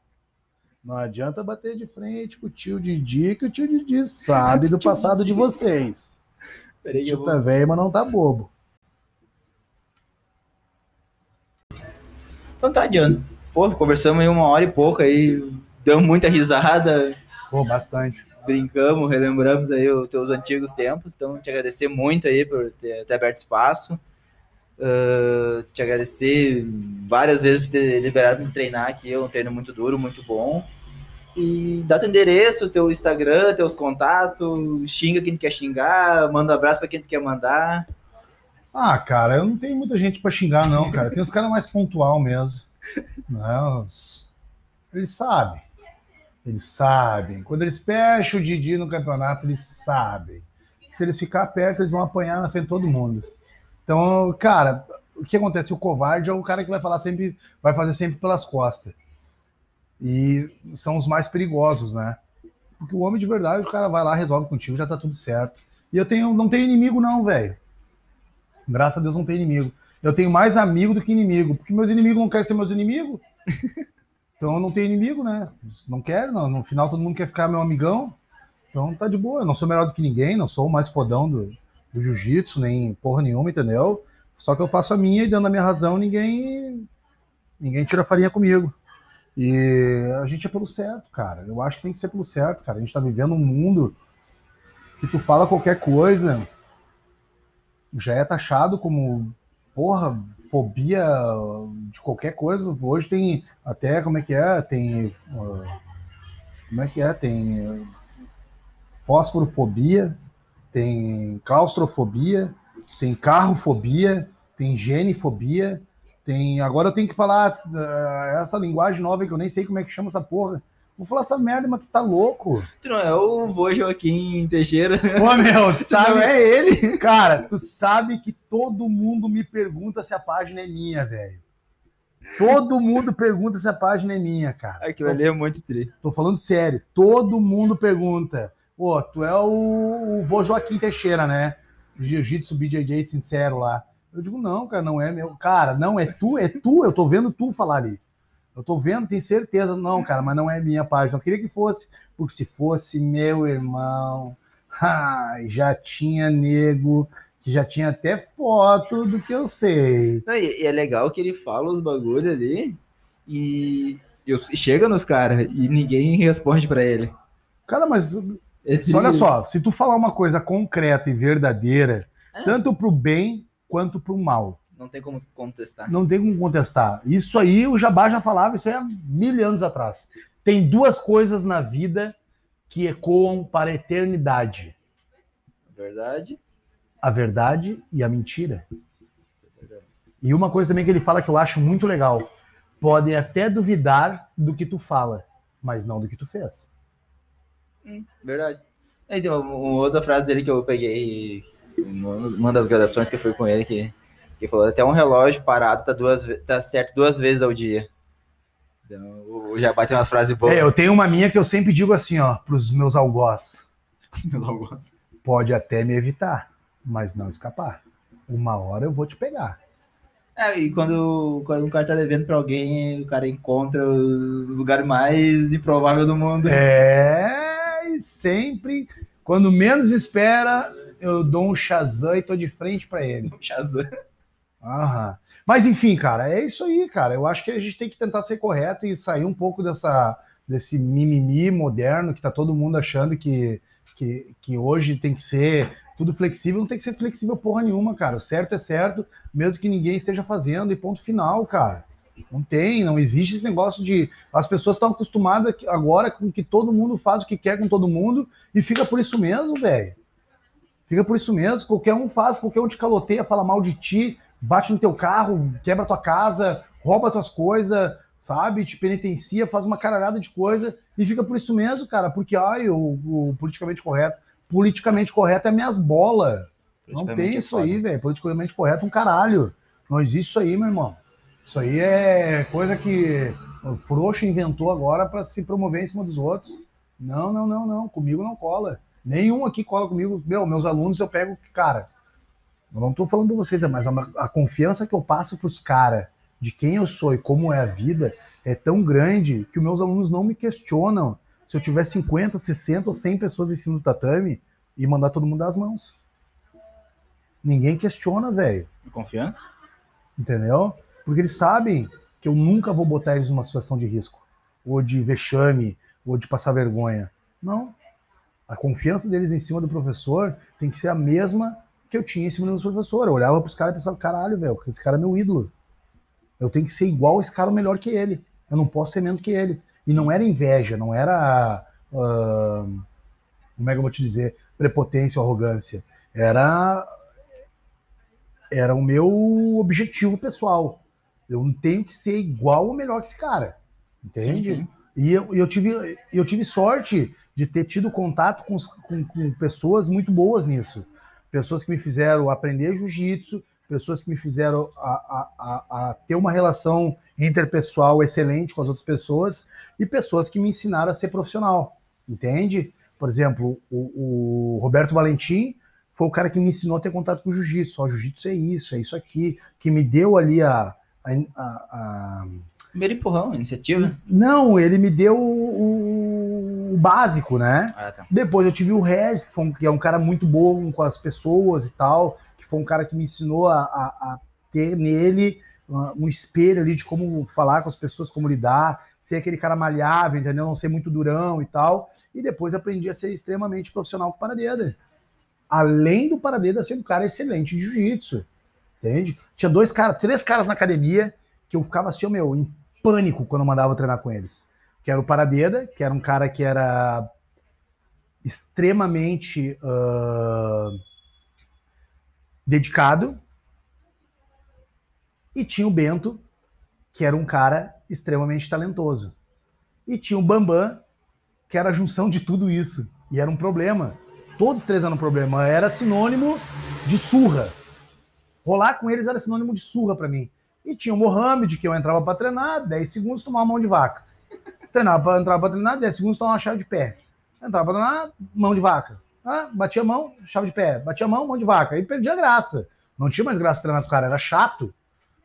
B: Não adianta bater de frente com o tio Didi, que o tio Didi sabe do passado de vocês.
A: Peraí,
B: O tio
A: vou...
B: tá velho, mas não tá bobo.
A: Então tá, Diano. Pô, conversamos aí uma hora e pouco aí, deu muita risada,
B: Pô, bastante.
A: brincamos, relembramos aí os teus antigos tempos. Então, te agradecer muito aí por ter, ter aberto espaço. Ah, te agradecer várias vezes por ter liberado me treinar aqui. É um treino muito duro, muito bom. E dá teu endereço, teu Instagram, teus contatos, xinga quem tu quer xingar, manda um abraço pra quem tu quer mandar.
B: Ah, cara, eu não tenho muita gente pra xingar, não, cara. Tem os caras mais pontual mesmo. Não, eles sabem. Eles sabem. Quando eles fecham o Didi no campeonato, eles sabem. Se eles ficar perto, eles vão apanhar na frente de todo mundo. Então, cara, o que acontece? O covarde é o cara que vai falar sempre, vai fazer sempre pelas costas. E são os mais perigosos, né? Porque o homem de verdade, o cara vai lá, resolve contigo, já tá tudo certo. E eu tenho, não tenho inimigo, não, velho. Graças a Deus não tenho inimigo. Eu tenho mais amigo do que inimigo, porque meus inimigos não querem ser meus inimigos. Então eu não tenho inimigo, né? Não quero, não. No final todo mundo quer ficar meu amigão. Então tá de boa. Eu não sou melhor do que ninguém, não sou o mais fodão do, do jiu-jitsu, nem porra nenhuma, entendeu? Só que eu faço a minha e dando a minha razão, ninguém ninguém tira farinha comigo. E a gente é pelo certo, cara. Eu acho que tem que ser pelo certo, cara. A gente tá vivendo um mundo que tu fala qualquer coisa, já é taxado como, porra, fobia de qualquer coisa. Hoje tem até, como é que é? Tem. ah, como é que é? Tem fosforofobia, tem claustrofobia, tem carrofobia, tem genifobia, tem. Agora eu tenho que falar ah, essa linguagem nova que eu nem sei como é que chama essa porra. Vou falar essa merda, mas tu tá louco.
C: Tu não é o vô Joaquim Teixeira.
B: Ô, meu, tu
C: Não
B: sabe?
C: é ele.
B: Cara, tu sabe que todo mundo me pergunta se a página é minha, velho. Todo mundo pergunta se a página é minha, cara.
C: Aquilo ali é muito tri.
B: Tô falando sério. Todo mundo pergunta. Pô, tu é o, o vô Joaquim Teixeira, né? Jiu-Jitsu BJJ sincero lá. Eu digo, não, cara, não é meu. Cara, não, é tu, é tu. Eu tô vendo tu falar ali. Eu tô vendo, tenho certeza. Não, cara, mas não é minha página. Eu queria que fosse. Porque se fosse meu irmão, ai, já tinha nego, que já tinha até foto do que eu sei.
C: Não, e, e é legal que ele fala os bagulho ali e, e os- e chega nos caras e ninguém responde pra ele.
B: Cara, mas
C: tri.
B: olha só, se tu falar uma coisa concreta e verdadeira,
C: É.
B: tanto pro bem quanto pro mal,
C: Não tem como contestar.
B: não tem como contestar. Isso aí o Jabá já falava, isso é há mil anos atrás. Tem duas coisas na vida que ecoam para a eternidade:
C: Verdade?
B: a verdade e a mentira. E uma coisa também que ele fala que eu acho muito legal: podem até duvidar do que tu fala, mas não do que tu fez.
C: Hum, verdade. Aí tem uma, uma outra frase dele que eu peguei numa das gravações que eu fui com ele, que, que falou até um relógio parado tá, duas, tá certo duas vezes ao dia. Então, o Jabá tem umas frases boas.
B: É, eu tenho uma minha que eu sempre digo assim, ó, pros meus algoz: pode até me evitar, mas não escapar. Uma hora eu vou te pegar.
C: É, e quando, quando um cara tá devendo pra alguém, o cara encontra o lugar mais improvável do mundo.
B: É, e sempre, quando menos espera, eu dou um Shazam e tô de frente pra ele.
C: Shazam.
B: Aham. Mas enfim, cara, é isso aí, cara. Eu acho que a gente tem que tentar ser correto e sair um pouco dessa, desse mimimi moderno que tá todo mundo achando que, que, que hoje tem que ser tudo flexível. Não tem que ser flexível porra nenhuma, cara. O certo é certo, mesmo que ninguém esteja fazendo, e ponto final, cara. Não tem, não existe esse negócio de. As pessoas estão acostumadas agora com que todo mundo faz o que quer com todo mundo e fica por isso mesmo, velho. Fica por isso mesmo. Qualquer um faz, qualquer um te caloteia, fala mal de ti, bate no teu carro, quebra tua casa, rouba tuas coisas, sabe? Te penitencia, faz uma caralhada de coisa e fica por isso mesmo, cara. Porque, ai, o, o politicamente correto. Politicamente correto é minhas bolas. Não tem
C: é
B: isso aí,
C: foda.
B: velho. Politicamente correto um caralho. Não existe isso aí, meu irmão. Isso aí é coisa que o frouxo inventou agora para se promover em cima dos outros. Não, não, não, não. Comigo não cola. Nenhum aqui cola comigo. Meu, meus alunos eu pego, cara. Eu não tô falando pra vocês, mas a, a confiança que eu passo pros caras de quem eu sou e como é a vida é tão grande que os meus alunos não me questionam se eu tiver 50, 60 ou 100 pessoas em cima do tatame e mandar todo mundo dar as mãos. Ninguém questiona, velho.
C: Confiança?
B: Entendeu? Porque eles sabem que eu nunca vou botar eles numa situação de risco, ou de vexame, ou de passar vergonha. Não. A confiança deles em cima do professor tem que ser a mesma que eu tinha em cima do meu professor. Eu olhava pros caras e pensava, caralho, velho, esse cara é meu ídolo. Eu tenho que ser igual a esse cara ou melhor que ele. Eu não posso ser menos que ele. E não era inveja, não era. ah, como é que eu vou te dizer? Prepotência ou arrogância. Era era o meu objetivo pessoal. Eu não tenho que ser igual ou melhor que esse cara. Entende?
C: Sim, sim.
B: E eu, eu, tive, eu tive sorte de ter tido contato com, com- com pessoas muito boas nisso. Pessoas que me fizeram aprender jiu-jitsu, pessoas que me fizeram a, a- a- a ter uma relação interpessoal excelente com as outras pessoas e pessoas que me ensinaram a ser profissional. Entende? Por exemplo, o, o Roberto Valentim foi o cara que me ensinou a ter contato com o jiu-jitsu. Ó, jiu-jitsu é isso, é isso aqui, que me deu ali a- a- a- a
C: Primeiro empurrão, iniciativa.
B: não, ele me deu o, o básico, né?
C: Ah, tá.
B: Depois eu tive o Regis, que, foi um- que é um cara muito bom com as pessoas e tal, que foi um cara que me ensinou a, a- a ter nele um espelho ali de como falar com as pessoas, como lidar, ser aquele cara malhável, entendeu? Não ser muito durão e tal. E depois aprendi a ser extremamente profissional com o Paradeda. Além do Paradeda ser um cara excelente de jiu-jitsu, entende? Tinha dois caras, três caras na academia que eu ficava assim, meu, em pânico quando eu mandava treinar com eles. Que era o Paradeda, que era um cara que era extremamente ah, dedicado. E tinha o Bento, que era um cara extremamente talentoso. E tinha o Bambam, que era a junção de tudo isso. E era um problema. Todos os três eram um problema. Era sinônimo de surra. Rolar com eles era sinônimo de surra pra mim. E tinha o Mohamed, que eu entrava pra treinar, 10 segundos, tomava mão de vaca. Treinava pra, entrava pra treinar, 10 segundos, tomava uma chave de pé. Entrava pra treinar, mão de vaca. Ah, batia a mão, chave de pé. Batia a mão, mão de vaca. Aí perdia a graça. Não tinha mais graça treinar com o cara, era chato.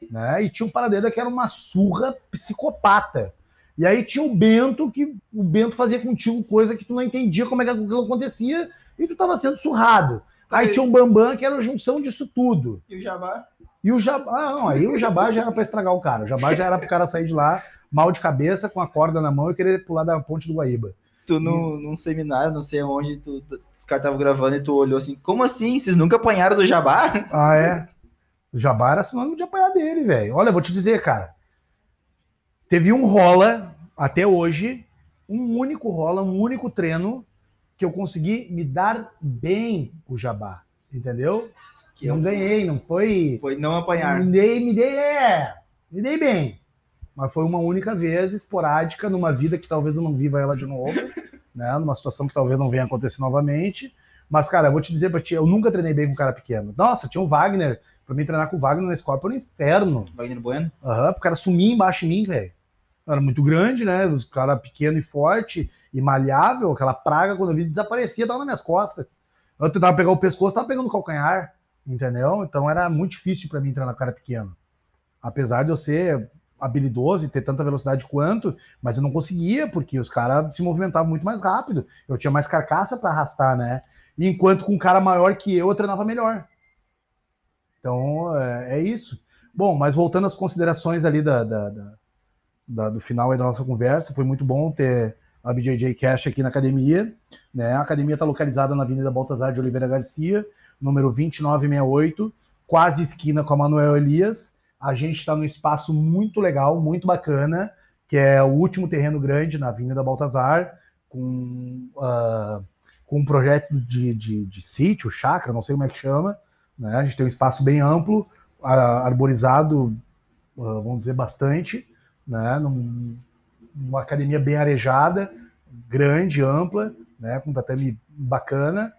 B: Né? E tinha um paradeira que era uma surra psicopata. E aí tinha o Bento, que o Bento fazia contigo coisa que tu não entendia como é que aquilo acontecia, e tu tava sendo surrado. Aí tinha um Bambam, que era a junção disso tudo.
C: E o Jabá?
B: E o Jabá, ah, não, aí o Jabá já era pra estragar o cara. O Jabá já era pro cara sair de lá mal de cabeça, com a corda na mão e querer pular da ponte do Guaíba.
C: Tu no, num seminário, não sei onde, tu, os caras estavam gravando e tu olhou assim, como assim? Vocês nunca apanharam do Jabá?
B: Ah, é? O Jabá era sinônimo de apanhar dele, velho. Olha, eu vou te dizer, cara. Teve um rola, até hoje, um único rola, um único treino, que eu consegui me dar bem com o Jabá. Entendeu?
C: Que
B: não
C: eu-
B: ganhei, não foi.
C: Foi não apanhar.
B: Me dei, me dei, é. Me dei bem. Mas foi uma única vez, esporádica, numa vida que talvez eu não viva ela de novo, né? Numa situação que talvez não venha acontecer novamente. Mas, cara, eu vou te dizer pra ti, eu nunca treinei bem com um cara pequeno. Nossa, tinha o Wagner. Pra mim treinar com o Wagner na escola foi um inferno.
C: Wagner Bueno?
B: Aham, pro cara sumir embaixo de mim, velho. Era muito grande, né? Os cara pequeno e forte e malhável, aquela praga, quando eu vi, desaparecia, tava nas minhas costas. Eu tentava pegar o pescoço, tava pegando o calcanhar, entendeu? Então era muito difícil pra mim treinar com cara pequeno. Apesar de eu ser habilidoso e ter tanta velocidade quanto, mas eu não conseguia, porque os caras se movimentavam muito mais rápido. Eu tinha mais carcaça pra arrastar, né? Enquanto com um cara maior que eu, eu treinava melhor. Então, é, é isso. Bom, mas voltando às considerações ali da, da- da- da- do final da nossa conversa, foi muito bom ter a BJJ Cash aqui na academia. Né? A academia está localizada na Avenida Baltazar de Oliveira Garcia, número 2968, quase esquina com a Manuel Elias. A gente está num espaço muito legal, muito bacana, que é o último terreno grande na Avenida Baltazar, com, ah, com um projeto de, de, de sítio, chácara, não sei como é que chama. Né? A gente tem um espaço bem amplo, arborizado, ah, vamos dizer, bastante, né? Num- numa academia bem arejada, grande, ampla, né? com um tatame bacana.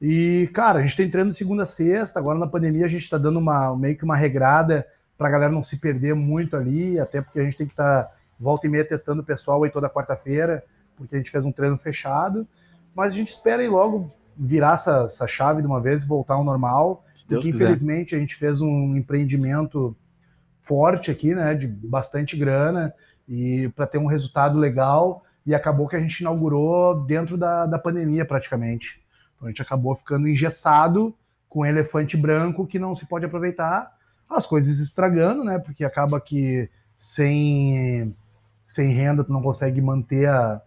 B: E, cara, a gente treino de segunda a sexta, agora na pandemia a gente está dando uma, meio que uma regrada para a galera não se perder muito ali, até porque a gente tem que estar volta e meia testando o pessoal aí toda quarta-feira, porque a gente fez um treino fechado, mas a gente espera aí logo virar essa, essa chave de uma vez e voltar ao normal. Porque, infelizmente, a gente fez um empreendimento forte aqui, né, de bastante grana, e para ter um resultado legal, e acabou que a gente inaugurou dentro da, da pandemia, praticamente. Então a gente acabou ficando engessado com um elefante branco que não se pode aproveitar, as coisas estragando, né, porque acaba que sem, sem renda tu não consegue manter a,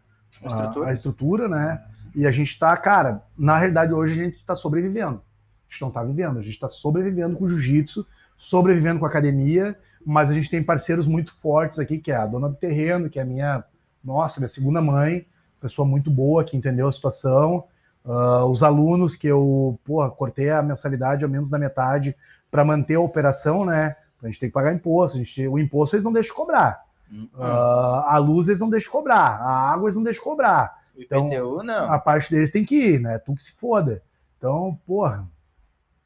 C: A estrutura?
B: a estrutura, né, e a gente tá, cara, na realidade hoje a gente tá sobrevivendo. A gente não tá vivendo, a gente tá sobrevivendo com o jiu-jitsu, sobrevivendo com a academia, mas a gente tem parceiros muito fortes aqui, que é a dona do terreno, que é a minha, nossa, minha segunda mãe, pessoa muito boa que entendeu a situação. Ah, os alunos que eu, porra, cortei a mensalidade ao menos da metade para manter a operação, né? A gente tem que pagar imposto. A gente, o imposto eles não deixam de cobrar.
C: Hum, hum.
B: Ah, a luz eles não deixam de cobrar. A água eles não deixam de cobrar.
C: o
B: então,
C: IPTU, não.
B: A parte deles tem que ir, né? Tu que se foda. Então, porra,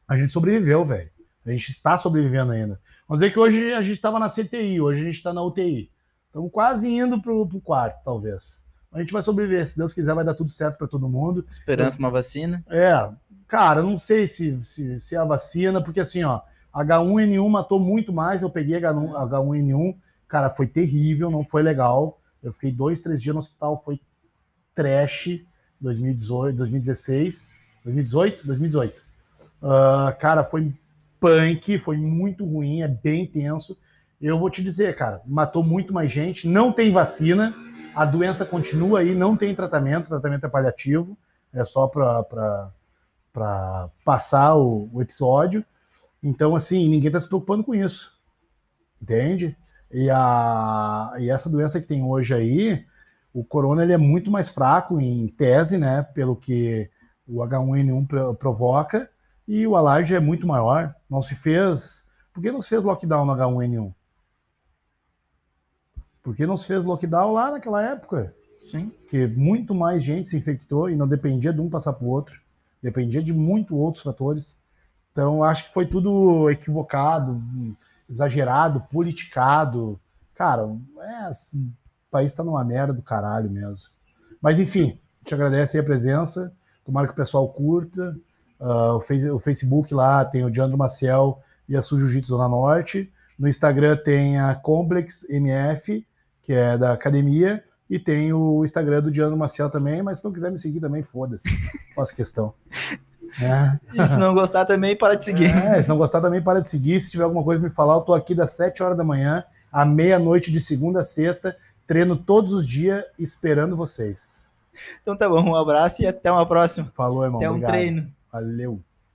B: a gente sobreviveu, velho. A gente está sobrevivendo ainda. Vamos dizer que hoje a gente estava na CTI, hoje a gente está na UTI. Estamos quase indo pro, pro quarto, talvez. A gente vai sobreviver. Se Deus quiser, vai dar tudo certo para todo mundo.
C: Esperança uma vacina.
B: É, cara, não sei se, se, se é a vacina, porque assim, ó, H1N1 matou muito mais. Eu peguei H1, H1N1, cara, foi terrível, não foi legal. Eu fiquei dois, três dias no hospital, foi trash. 2018, 2016, 2018, 2018. Uh, cara, foi punk, foi muito ruim, é bem tenso. Eu vou te dizer, cara, matou muito mais gente, não tem vacina, a doença continua aí, não tem tratamento, tratamento é paliativo, é só para passar o, o, episódio. Então, assim, ninguém está se preocupando com isso, entende? E, a, e essa doença que tem hoje aí, o corona ele é muito mais fraco em tese, né, pelo que o H1N1 provoca, e o alarde é muito maior. Não se fez. Por que não se fez lockdown no H1N1? Por que não se fez lockdown lá naquela época?
C: Sim.
B: Que muito mais gente se infectou e não dependia de um passar para o outro, dependia de muito outros fatores. Então, acho que foi tudo equivocado, exagerado, politicado. Cara, é assim, o país está numa merda do caralho mesmo. Mas, enfim, te agradeço aí a presença. Tomara que o pessoal curta. Uh, o, Facebook lá tem o Diandro Maciel e a Su Jiu-Jitsu Zona Norte. No Instagram tem a Complex MF, que é da academia, e tem o Instagram do Diandro Maciel também, mas se não quiser me seguir também, foda-se. Faço questão.
C: É. E se não gostar também, para de seguir.
B: É, se não gostar também, para de seguir. Se tiver alguma coisa me falar, eu tô aqui das 7 horas da manhã à meia-noite de segunda a sexta, treino todos os dias esperando vocês.
C: Então tá bom, um abraço e até uma próxima.
B: Falou, irmão.
C: Até um
B: obrigado.
C: treino.
B: Valeu.